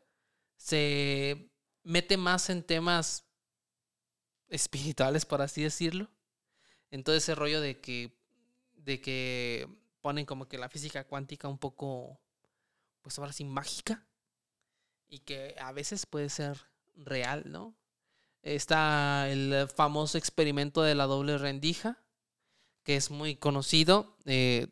Speaker 3: se mete más en temas espirituales, por así decirlo. En todo ese rollo de que, de que ponen como que la física cuántica un poco, pues ahora sí, mágica. Y que a veces puede ser real, ¿no? Está el famoso experimento de la doble rendija, que es muy conocido. Eh,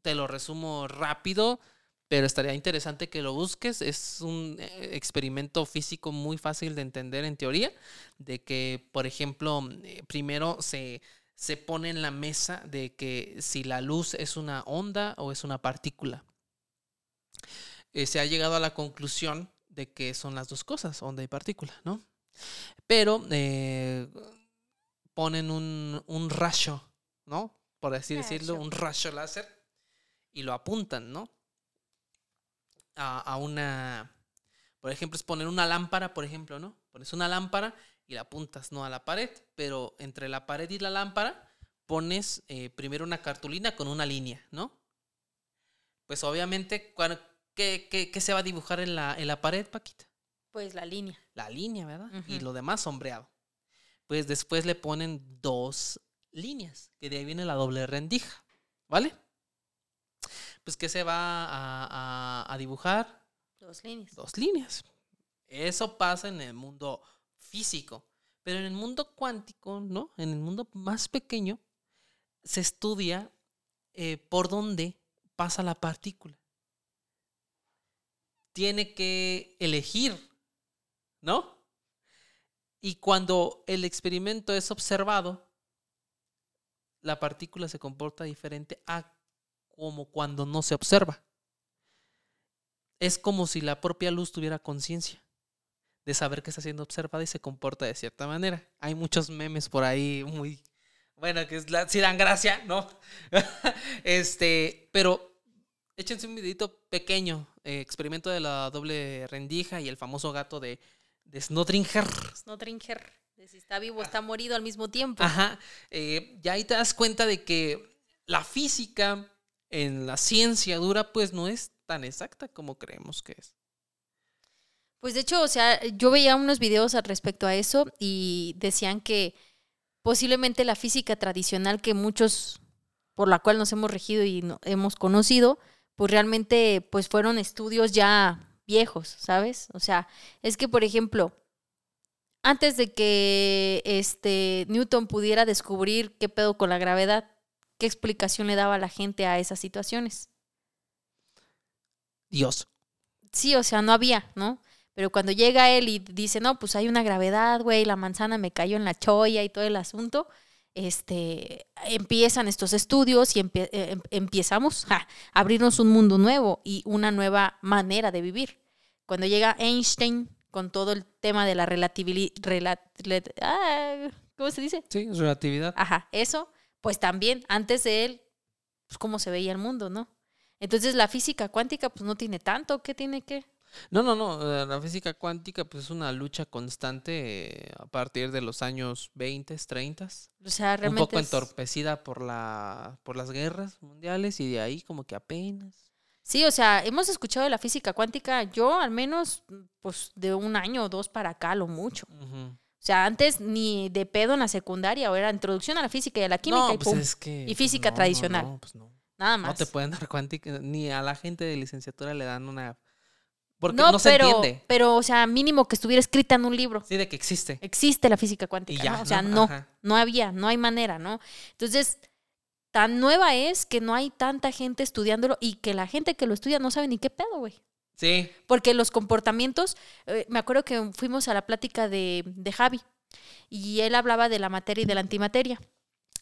Speaker 3: te lo resumo rápido, pero estaría interesante que lo busques. Es un eh, experimento físico muy fácil de entender en teoría, de que, por ejemplo, eh, primero se se pone en la mesa de que si la luz es una onda o es una partícula. Eh, se ha llegado a la conclusión de que son las dos cosas, onda y partícula, ¿no? Pero eh, ponen un, un, rayo, ¿no? Por así decirlo, un rayo láser y lo apuntan, ¿no? A, a una, por ejemplo, es poner una lámpara, por ejemplo, ¿no? Pones una lámpara y la apuntas no a la pared, pero entre la pared y la lámpara pones eh, primero una cartulina con una línea, ¿no? Pues obviamente, ¿qué, qué, se va a dibujar en la, en la pared, Paquita?
Speaker 2: Pues la línea.
Speaker 3: La línea, ¿verdad? Y lo demás sombreado. Pues después le ponen dos líneas, que de ahí viene la doble rendija, ¿vale? Pues que se va a, a- a dibujar
Speaker 2: Dos líneas.
Speaker 3: dos líneas. Eso pasa en el mundo físico, pero en el mundo cuántico, ¿no? En el mundo más pequeño, se estudia eh, por dónde pasa la partícula. Tiene que elegir, ¿no? Y cuando el experimento es observado, la partícula se comporta diferente a como cuando no se observa. Es como si la propia luz tuviera conciencia de saber que está siendo observada y se comporta de cierta manera. Hay muchos memes por ahí muy bueno que es la, sí dan gracia, ¿no? este, pero échense un videito pequeño, eh, experimento de la doble rendija y el famoso gato de, de Snodringer.
Speaker 2: Snodringer. De si está vivo o está morido al mismo tiempo.
Speaker 3: Ajá. eh, ya ahí te das cuenta de que la física en la ciencia dura, pues no es tan exacta como creemos que es.
Speaker 2: Pues de hecho, o sea, yo veía unos videos al respecto a eso y decían que posiblemente la física tradicional que muchos por la cual nos hemos regido y no- hemos conocido, pues realmente pues fueron estudios ya viejos, ¿sabes? O sea, es que por ejemplo, antes de que este Newton pudiera descubrir qué pedo con la gravedad, ¿qué explicación le daba la gente a esas situaciones?
Speaker 3: Dios.
Speaker 2: Sí, o sea, no había, ¿no? Pero cuando llega él y dice, no, pues hay una gravedad, güey, la manzana me cayó en la cholla y todo el asunto, este, empiezan estos estudios y empie- eh, em- empiezamos ja, a abrirnos un mundo nuevo y una nueva manera de vivir. Cuando llega Einstein con todo el tema de la relatividad, ¿cómo se dice?
Speaker 3: Sí, relatividad.
Speaker 2: Ajá, eso, pues también antes de él, pues cómo se veía el mundo, ¿no? Entonces la física cuántica pues no tiene tanto, ¿qué tiene que?
Speaker 3: No, no, no. eh, La física cuántica pues, es una lucha constante eh, a partir de los años 20, 30.
Speaker 2: O sea,
Speaker 3: Un
Speaker 2: realmente
Speaker 3: poco
Speaker 2: es-
Speaker 3: entorpecida por, la, por las guerras mundiales y de ahí como que apenas.
Speaker 2: Sí, o sea, hemos escuchado de la física cuántica, yo al menos, pues de un año o dos para acá, lo mucho. O sea, antes ni de pedo en la secundaria, o era introducción a la física y a la química
Speaker 3: no,
Speaker 2: y
Speaker 3: pues
Speaker 2: pum,
Speaker 3: es que,
Speaker 2: Y física
Speaker 3: no, no,
Speaker 2: tradicional.
Speaker 3: No, pues no.
Speaker 2: nada
Speaker 3: No
Speaker 2: más.
Speaker 3: te pueden dar cuántica, ni a la gente de licenciatura le dan una... Porque
Speaker 2: no,
Speaker 3: no, se
Speaker 2: pero,
Speaker 3: entiende.
Speaker 2: pero, o sea, mínimo que estuviera escrita en un libro.
Speaker 3: Sí, de que existe.
Speaker 2: Existe la física cuántica,
Speaker 3: ya,
Speaker 2: ¿no? O sea,
Speaker 3: ¿no?
Speaker 2: no,
Speaker 3: Ajá.
Speaker 2: no había, no hay manera, ¿no? Entonces, tan nueva es que no hay tanta gente estudiándolo y que la gente que lo estudia no sabe ni qué pedo, güey.
Speaker 3: Sí.
Speaker 2: Porque los comportamientos, eh, me acuerdo que fuimos a la plática de, de Javi y él hablaba de la materia y de la antimateria.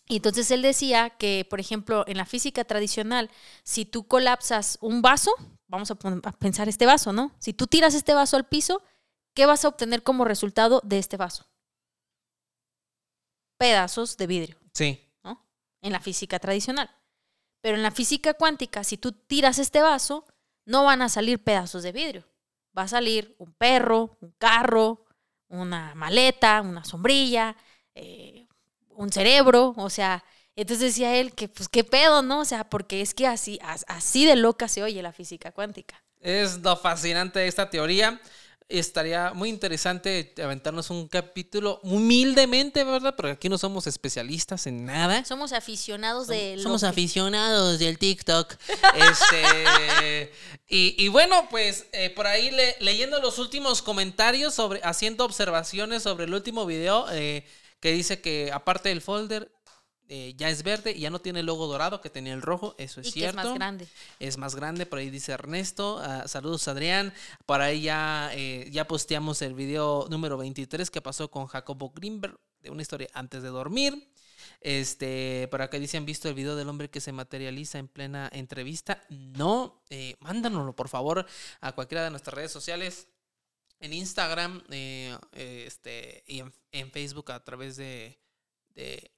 Speaker 2: Y entonces él decía que, por ejemplo, en la física tradicional, si tú colapsas un vaso, vamos a, pensar este vaso, ¿no? Si tú tiras este vaso al piso, ¿qué vas a obtener como resultado de este vaso? Pedazos de vidrio.
Speaker 3: Sí.
Speaker 2: ¿no? En la física tradicional. Pero en la física cuántica, si tú tiras este vaso, no van a salir pedazos de vidrio. Va a salir un perro, un carro, una maleta, una sombrilla, eh, un cerebro, o sea, entonces decía él que pues qué pedo, ¿no? O sea, porque es que así, as- así de loca se oye la física cuántica.
Speaker 3: Es lo fascinante de esta teoría. Estaría muy interesante aventarnos un capítulo humildemente, ¿verdad? Porque aquí no somos especialistas en nada.
Speaker 2: Somos aficionados de
Speaker 3: Somos
Speaker 2: que-
Speaker 3: aficionados del TikTok. Este, y, y bueno, pues eh, por ahí le- leyendo los últimos comentarios sobre, haciendo observaciones sobre el último video, eh, que dice que aparte del folder eh, ya es verde y ya no tiene el logo dorado que tenía el rojo, eso es
Speaker 2: y
Speaker 3: cierto.
Speaker 2: es más grande.
Speaker 3: Es más grande, por ahí dice Ernesto. ah, saludos, Adrián. Por ahí ya, eh, ya posteamos el video número 23 que pasó con Jacobo Greenberg de una historia antes de dormir. Este, por acá dicen, ¿han visto el video del hombre que se materializa en plena entrevista? No, eh, mándanoslo por favor a cualquiera de nuestras redes sociales, en Instagram eh, este, y en, en Facebook a través de, de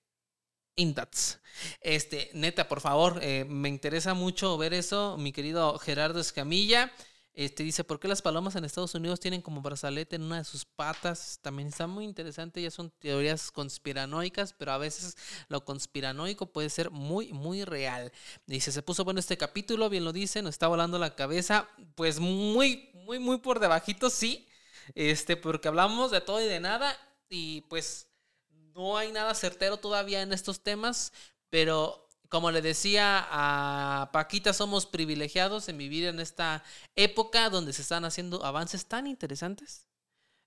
Speaker 3: Indats. Este, neta, por favor, eh, me interesa mucho ver eso, mi querido Gerardo Escamilla. Este dice, ¿por qué las palomas en Estados Unidos tienen como brazalete en una de sus patas? También está muy interesante, ya son teorías conspiranoicas, pero a veces lo conspiranoico puede ser muy, muy real. Dice, se puso bueno este capítulo, bien lo dice, nos está volando la cabeza, pues muy, muy, muy por debajito, sí, este, porque hablamos de todo y de nada, y pues no hay nada certero todavía en estos temas, pero como le decía a Paquita, somos privilegiados en vivir en esta época donde se están haciendo avances tan interesantes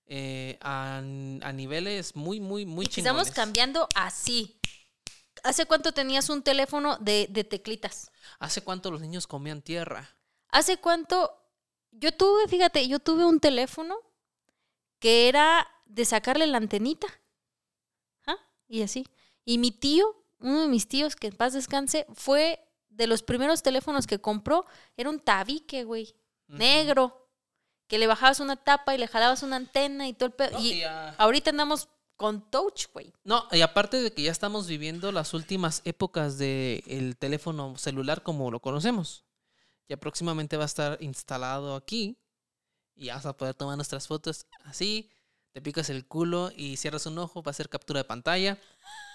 Speaker 3: eh, a, a niveles muy, muy, muy
Speaker 2: Y que estamos
Speaker 3: chingones.
Speaker 2: cambiando así. ¿Hace cuánto tenías un teléfono de, de teclitas?
Speaker 3: ¿Hace cuánto los niños comían tierra?
Speaker 2: ¿Hace cuánto? Yo tuve, fíjate, yo tuve un teléfono que era de sacarle la antenita. Y así. Y mi tío, uno de mis tíos, que en paz descanse, fue de los primeros teléfonos que compró. Era un tabique, güey. Negro. Que le bajabas una tapa y le jalabas una antena y todo el pedo.
Speaker 3: No,
Speaker 2: y ahorita andamos con touch, güey.
Speaker 3: No, y aparte de que ya estamos viviendo las últimas épocas del teléfono celular como lo conocemos. Ya próximamente va a estar instalado aquí y ya vas a poder tomar nuestras fotos así. Te picas el culo y cierras un ojo, va a ser captura de pantalla.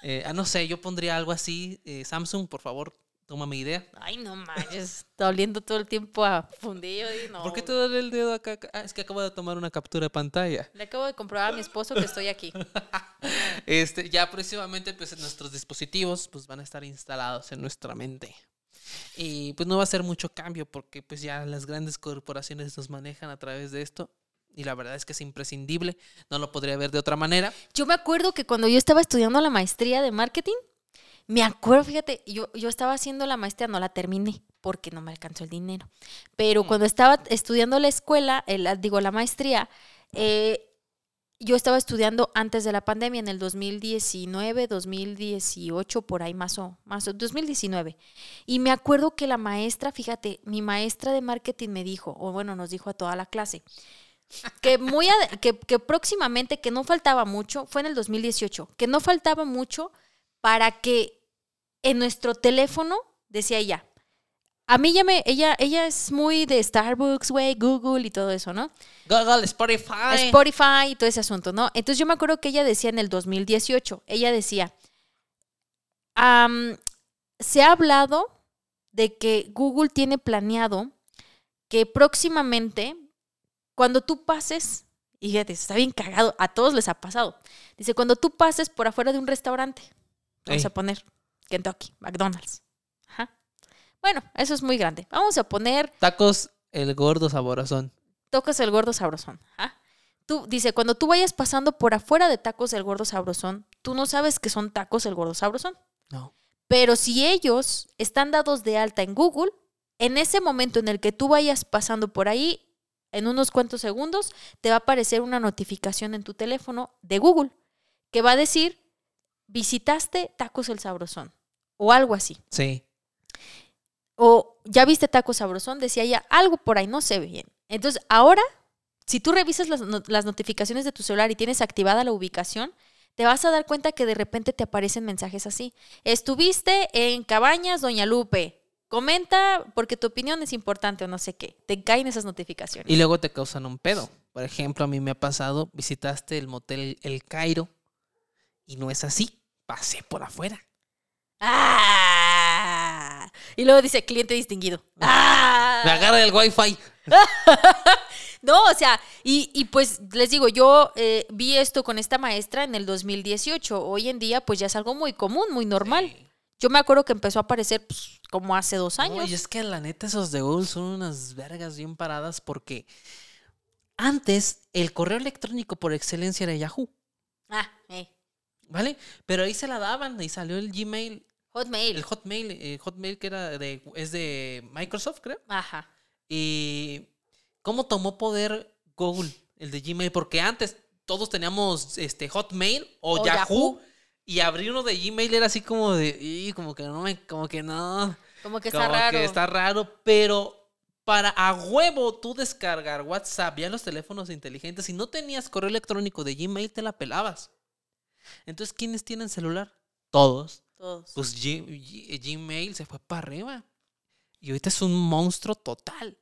Speaker 3: Eh, ah, no sé, yo pondría algo así. eh, Samsung, por favor, toma mi idea.
Speaker 2: Ay, no manches. Está oliendo todo el tiempo a fundido. Y no,
Speaker 3: ¿Por qué te duele el dedo acá? Ah, es que acabo de tomar una captura de pantalla.
Speaker 2: Le acabo de comprobar a mi esposo que estoy aquí.
Speaker 3: Este, ya próximamente pues nuestros dispositivos pues van a estar instalados en nuestra mente. Y pues no va a ser mucho cambio porque pues ya las grandes corporaciones nos manejan a través de esto y la verdad es que es imprescindible, no lo podría ver de otra manera.
Speaker 2: Yo me acuerdo que cuando yo estaba estudiando la maestría de marketing, me acuerdo, fíjate, yo, yo estaba haciendo la maestría, no la terminé porque no me alcanzó el dinero. Pero
Speaker 3: Mm.
Speaker 2: cuando estaba estudiando la escuela, el- la- digo, la maestría, eh, yo estaba estudiando antes de la pandemia, en el 2019, 2018, por ahí más o más, o 2019. Y me acuerdo que la maestra, fíjate, mi maestra de marketing me dijo, o bueno, nos dijo a toda la clase, que muy que, que próximamente, que no faltaba mucho, fue en el 2018, que no faltaba mucho para que en nuestro teléfono, decía ella, a mí ya me, ella, ella es muy de Starbucks, güey, Google y todo eso, ¿no?
Speaker 3: Google, Spotify.
Speaker 2: Spotify y todo ese asunto, ¿no? Entonces yo me acuerdo que ella decía en el 2018, ella decía, se ha hablado de que Google tiene planeado que próximamente, cuando tú pases, y fíjate, está bien cagado, a todos les ha pasado, dice, cuando tú pases por afuera de un restaurante, vamos
Speaker 3: Ey.
Speaker 2: a poner Kentucky, McDonald's. Ajá. Bueno, eso es muy grande. Vamos a poner
Speaker 3: Tacos, el gordo saborosón.
Speaker 2: tocas el gordo sabrosón. ¿ah? Tú, dice, cuando tú vayas pasando por afuera de tacos el gordo sabrosón, tú no sabes que son tacos el gordo sabrosón.
Speaker 3: No.
Speaker 2: Pero si ellos están dados de alta en Google, en ese momento en el que tú vayas pasando por ahí, en unos cuantos segundos, te va a aparecer una notificación en tu teléfono de Google que va a decir, visitaste tacos el sabrosón o algo así.
Speaker 3: Sí.
Speaker 2: O ya viste tacos sabrosón, decía ella, algo por ahí no se ve bien. Entonces, ahora, si tú revisas las, las notificaciones de tu celular y tienes activada la ubicación, te vas a dar cuenta que de repente te aparecen mensajes así. Estuviste en Cabañas, Doña Lupe. Comenta porque tu opinión es importante o no sé qué. Te caen esas notificaciones.
Speaker 3: Y luego te causan un pedo. Por ejemplo, a mí me ha pasado, visitaste el motel El Cairo y no es así. Pasé por afuera.
Speaker 2: ¡Ah! Y luego dice cliente distinguido. ¡Ah!
Speaker 3: Me agarra el wifi.
Speaker 2: No, o sea, y, y pues les digo, yo eh, vi esto con esta maestra en el 2018. Hoy en día, pues ya es algo muy común, muy normal.
Speaker 3: Sí.
Speaker 2: Yo me acuerdo que empezó a aparecer pues, como hace dos
Speaker 3: No,
Speaker 2: años.
Speaker 3: y es que la neta esos de Google son unas vergas bien paradas porque antes el correo electrónico por excelencia era Yahoo,
Speaker 2: Ah, eh.
Speaker 3: ¿vale? Pero ahí se la daban y salió el Gmail,
Speaker 2: Hotmail.
Speaker 3: el Hotmail, eh, Hotmail que era de es de Microsoft, creo.
Speaker 2: Ajá.
Speaker 3: Y cómo tomó poder Google, el de Gmail, porque antes todos teníamos este Hotmail o,
Speaker 2: O
Speaker 3: Yahoo,
Speaker 2: Yahoo.
Speaker 3: Y abrir uno de Gmail era así como de, y como que no me, como que no.
Speaker 2: Como que está
Speaker 3: Como
Speaker 2: raro.
Speaker 3: que está raro, pero para a huevo tú descargar WhatsApp ya los teléfonos inteligentes, si no tenías correo electrónico de Gmail, te la pelabas. Entonces, ¿quiénes tienen celular? Todos.
Speaker 2: Todos.
Speaker 3: Pues G- G- Gmail se fue para arriba. Y ahorita es un monstruo total.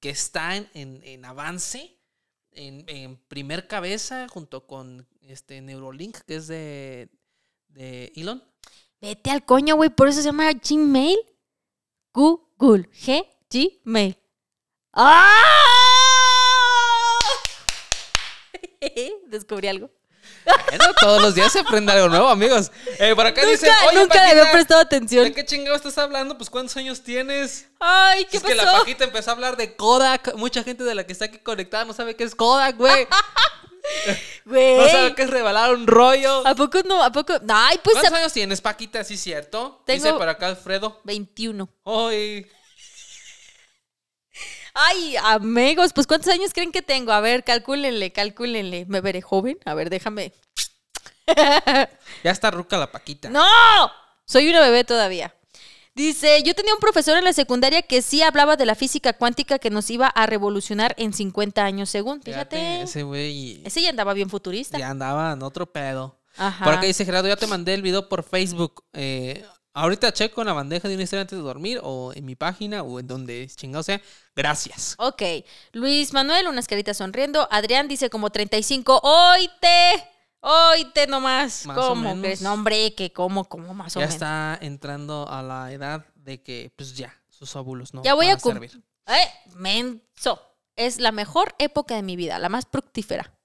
Speaker 3: Que está en, en- en avance, en, en primer cabeza, junto con este Neurolink, que es de, de Elon.
Speaker 2: Vete al coño, güey. Por eso se llama Gmail. Google. G. Gmail. ¡Ah! Descubrí algo.
Speaker 3: Bueno, todos los días se aprende algo nuevo, amigos. Eh, por acá dicen,
Speaker 2: Nunca,
Speaker 3: oye,
Speaker 2: nunca le había prestado atención.
Speaker 3: ¿De qué chingado estás hablando? Pues, ¿cuántos años tienes?
Speaker 2: Ay, ¿qué
Speaker 3: es que la
Speaker 2: pasó?
Speaker 3: Paquita empezó a hablar de Kodak. Mucha gente de la que está aquí conectada no sabe qué es Kodak, güey.
Speaker 2: Güey.
Speaker 3: No sabe qué es revelar un rollo.
Speaker 2: ¿A poco no? ¿A poco? Ay, pues
Speaker 3: ¿Cuántos
Speaker 2: a-
Speaker 3: años tienes, Paquita? Sí, cierto.
Speaker 2: Tengo-
Speaker 3: Dice por acá Alfredo.
Speaker 2: 21.
Speaker 3: Ay,
Speaker 2: Ay, amigos, pues ¿cuántos años creen que tengo? A ver, calcúlenle, calcúlenle. ¿Me veré joven? A ver, déjame.
Speaker 3: ya está ruca la Paquita.
Speaker 2: ¡No! Soy una bebé todavía. Dice, yo tenía un profesor en la secundaria que sí hablaba de la física cuántica que nos iba a revolucionar en 50 años según. Fíjate.
Speaker 3: ese güey
Speaker 2: Ese ya andaba bien futurista.
Speaker 3: ya andaba en otro pedo.
Speaker 2: Ajá.
Speaker 3: Por acá dice Gerardo, ya te mandé el video por Facebook. Eh, ahorita checo en la bandeja de una historia antes de dormir o en mi página o en donde chingado sea. Gracias.
Speaker 2: Ok. Luis Manuel, unas caritas sonriendo. Adrián dice como 35. ¡Oite! ¡Oite nomás!
Speaker 3: Más
Speaker 2: ¿Cómo crees? No, hombre, que cómo, cómo más o
Speaker 3: Ya
Speaker 2: menos.
Speaker 3: está entrando a la edad de que, pues ya, sus óvulos no
Speaker 2: Ya voy
Speaker 3: van
Speaker 2: a
Speaker 3: servir.
Speaker 2: ¡Eh! ¡Menso! Es la mejor época de mi vida, la más fructífera.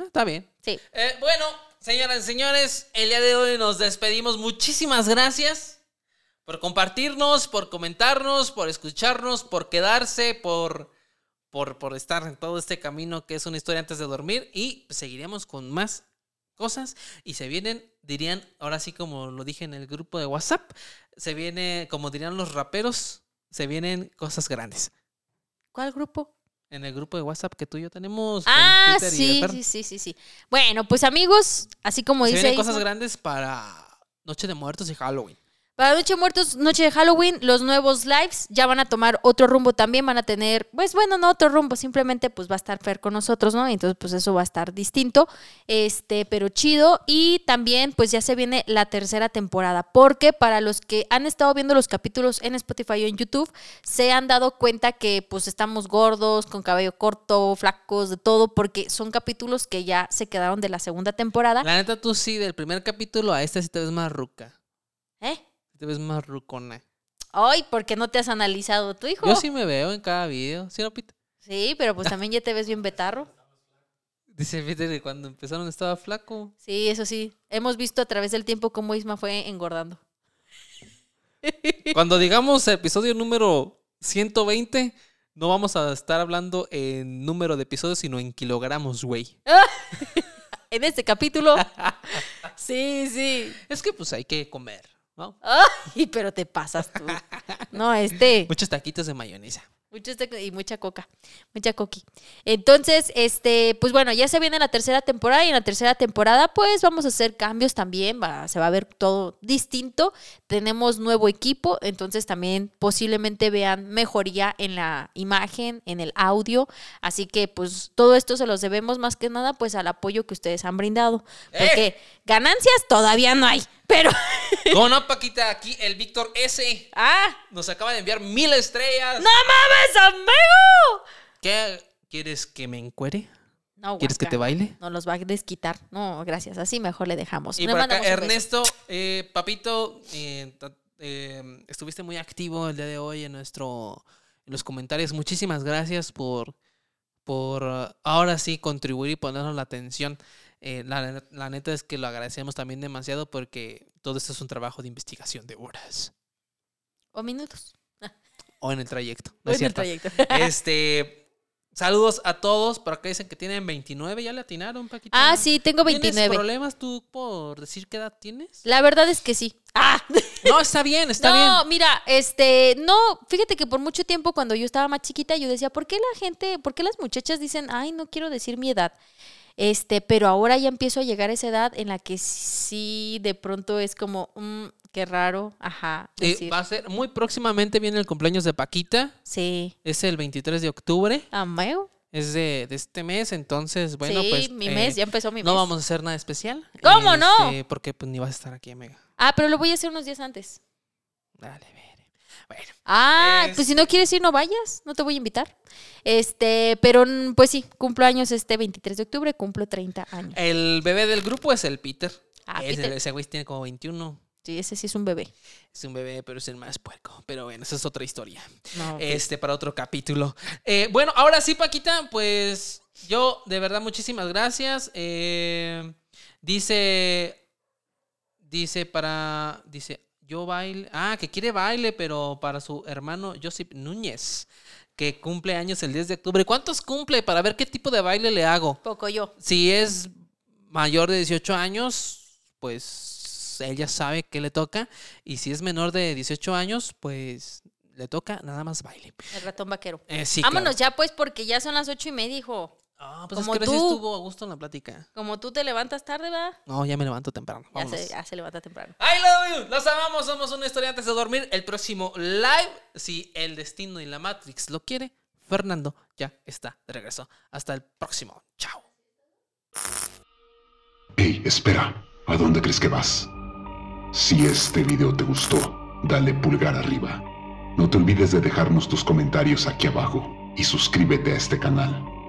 Speaker 3: Ah, está bien.
Speaker 2: Sí.
Speaker 3: Eh, bueno, señoras y señores, el día de hoy nos despedimos. Muchísimas gracias por compartirnos, por comentarnos, por escucharnos, por quedarse, por, por, por estar en todo este camino que es una historia antes de dormir. Y seguiremos con más cosas. Y se vienen, dirían, ahora sí como lo dije en el grupo de WhatsApp, se viene, como dirían los raperos, se vienen cosas grandes.
Speaker 2: ¿Cuál grupo?
Speaker 3: En el grupo de WhatsApp que tú y yo tenemos.
Speaker 2: Ah, sí, sí, sí, sí, sí. Bueno, pues amigos, así como
Speaker 3: Se
Speaker 2: dice
Speaker 3: vienen cosas grandes para Noche de Muertos y Halloween.
Speaker 2: Para Noche Muertos, Noche de Halloween, los nuevos lives ya van a tomar otro rumbo también, van a tener, pues bueno, no otro rumbo, simplemente pues va a estar Fer con nosotros, ¿no? Entonces pues eso va a estar distinto, este, pero chido. Y también pues ya se viene la tercera temporada, porque para los que han estado viendo los capítulos en Spotify o en YouTube, se han dado cuenta que pues estamos gordos, con cabello corto, flacos, de todo, porque son capítulos que ya se quedaron de la segunda temporada.
Speaker 3: La neta, tú sí, del primer capítulo a este sí te ves más ruca.
Speaker 2: ¿Eh?
Speaker 3: Te ves más rucona.
Speaker 2: Ay, ¿por qué no te has analizado tu hijo?
Speaker 3: Yo sí me veo en cada video. ¿Sí, no, Pita?
Speaker 2: Sí, pero pues también ya te ves bien betarro.
Speaker 3: Dice Peter que cuando empezaron estaba flaco.
Speaker 2: Sí, eso sí. Hemos visto a través del tiempo cómo Isma fue engordando.
Speaker 3: Cuando digamos episodio número 120, no vamos a estar hablando en número de episodios, sino en kilogramos, güey.
Speaker 2: En este capítulo. sí, sí.
Speaker 3: Es que pues hay que comer, ¿no?
Speaker 2: Ay, pero te pasas tú. No, este.
Speaker 3: Muchos taquitos de mayonesa.
Speaker 2: Mucho este- y mucha coca, mucha coqui. Entonces, este, pues bueno, ya se viene la tercera temporada y en la tercera temporada pues vamos a hacer cambios también, va, se va a ver todo distinto. Tenemos nuevo equipo, entonces también posiblemente vean mejoría en la imagen, en el audio, así que pues todo esto se los debemos más que nada pues al apoyo que ustedes han brindado, porque ganancias todavía no hay, pero
Speaker 3: ¿Cómo no, Paquita? Aquí el Víctor S.
Speaker 2: ah,
Speaker 3: Nos acaba de enviar mil estrellas.
Speaker 2: no mames, amigo.
Speaker 3: ¿Qué? ¿Quieres que me encuere?
Speaker 2: No,
Speaker 3: ¿Quieres que te
Speaker 2: guaca.
Speaker 3: baile?
Speaker 2: No los va a desquitar. No, gracias. Así mejor le dejamos.
Speaker 3: Y por acá. Ernesto, eh, papito, eh, eh, estuviste muy activo el día de hoy en nuestro, en los comentarios. Muchísimas gracias por, por ahora sí contribuir y ponernos la atención. Eh, la, la neta es que lo agradecemos también demasiado porque todo esto es un trabajo de investigación de horas
Speaker 2: O minutos.
Speaker 3: o en el trayecto.
Speaker 2: O
Speaker 3: ¿no es
Speaker 2: en el trayecto.
Speaker 3: Este, saludos a todos. Por acá dicen que tienen 29. ¿Ya le atinaron, Paquito?
Speaker 2: ah, sí, tengo
Speaker 3: ¿Tienes
Speaker 2: 29.
Speaker 3: problemas tú por decir qué edad tienes?
Speaker 2: La verdad es que sí. Ah,
Speaker 3: No, está bien, está
Speaker 2: no,
Speaker 3: bien.
Speaker 2: mira, este, no, fíjate que por mucho tiempo cuando yo estaba más chiquita yo decía, ¿por qué la gente, por qué las muchachas dicen, ay, no quiero decir mi edad? Este, pero ahora ya empiezo a llegar a esa edad en la que sí, de pronto es como, mm, qué raro, ajá.
Speaker 3: Eh, va a ser muy próximamente viene el cumpleaños de Paquita.
Speaker 2: sí.
Speaker 3: Es el 23 de octubre.
Speaker 2: Ameo.
Speaker 3: Es de, de este mes. Entonces, bueno,
Speaker 2: sí,
Speaker 3: pues.
Speaker 2: mi
Speaker 3: eh,
Speaker 2: mes, ya empezó mi mes.
Speaker 3: No vamos a hacer nada especial.
Speaker 2: ¿Cómo no?
Speaker 3: Este, Porque pues ni vas a estar aquí, amiga.
Speaker 2: Ah, pero lo voy a hacer unos días antes.
Speaker 3: Dale, ver. Bueno.
Speaker 2: Ah,
Speaker 3: Es-
Speaker 2: pues si no quieres ir, no vayas, no te voy a invitar. Este, pero mm, pues sí, cumplo años este 23 de octubre, cumplo 30 años.
Speaker 3: El bebé del grupo es el Peter.
Speaker 2: Ah,
Speaker 3: Ese,
Speaker 2: Peter.
Speaker 3: ese güey tiene como 21.
Speaker 2: Sí, ese sí es un bebé.
Speaker 3: Es un bebé, pero es el más puerco. Pero bueno, esa es otra historia.
Speaker 2: No.
Speaker 3: Este, para otro capítulo. Eh, bueno, ahora sí, Paquita, pues yo de verdad muchísimas gracias. Eh, dice, dice para, dice, yo baile, ah, que quiere baile, pero para su hermano Josip Núñez, que cumple años el 10 de octubre. ¿Cuántos cumple? Para ver qué tipo de baile le hago.
Speaker 2: Poco yo.
Speaker 3: Si es mayor de 18 años, pues él ya sabe qué le toca. Y si es menor de 18 años, pues le toca nada más baile.
Speaker 2: El ratón vaquero.
Speaker 3: Eh, sí,
Speaker 2: Vámonos
Speaker 3: claro.
Speaker 2: ya, pues, porque ya son las ocho y media, hijo.
Speaker 3: Ah, pues
Speaker 2: Como
Speaker 3: es que
Speaker 2: tú.
Speaker 3: estuvo a gusto en la plática.
Speaker 2: Como tú te levantas tarde, ¿verdad?
Speaker 3: No, ya me levanto temprano.
Speaker 2: Ya
Speaker 3: Vámonos.
Speaker 2: se, ya se levanta temprano.
Speaker 3: I love you. Los amamos. Somos una historia antes de dormir. El próximo live, si el destino y la Matrix lo quiere, Fernando ya está de regreso. Hasta el próximo. Chao.
Speaker 4: Hey, espera, ¿a dónde crees que vas? Si este video te gustó, dale pulgar arriba. No te olvides de dejarnos tus comentarios aquí abajo y suscríbete a este canal.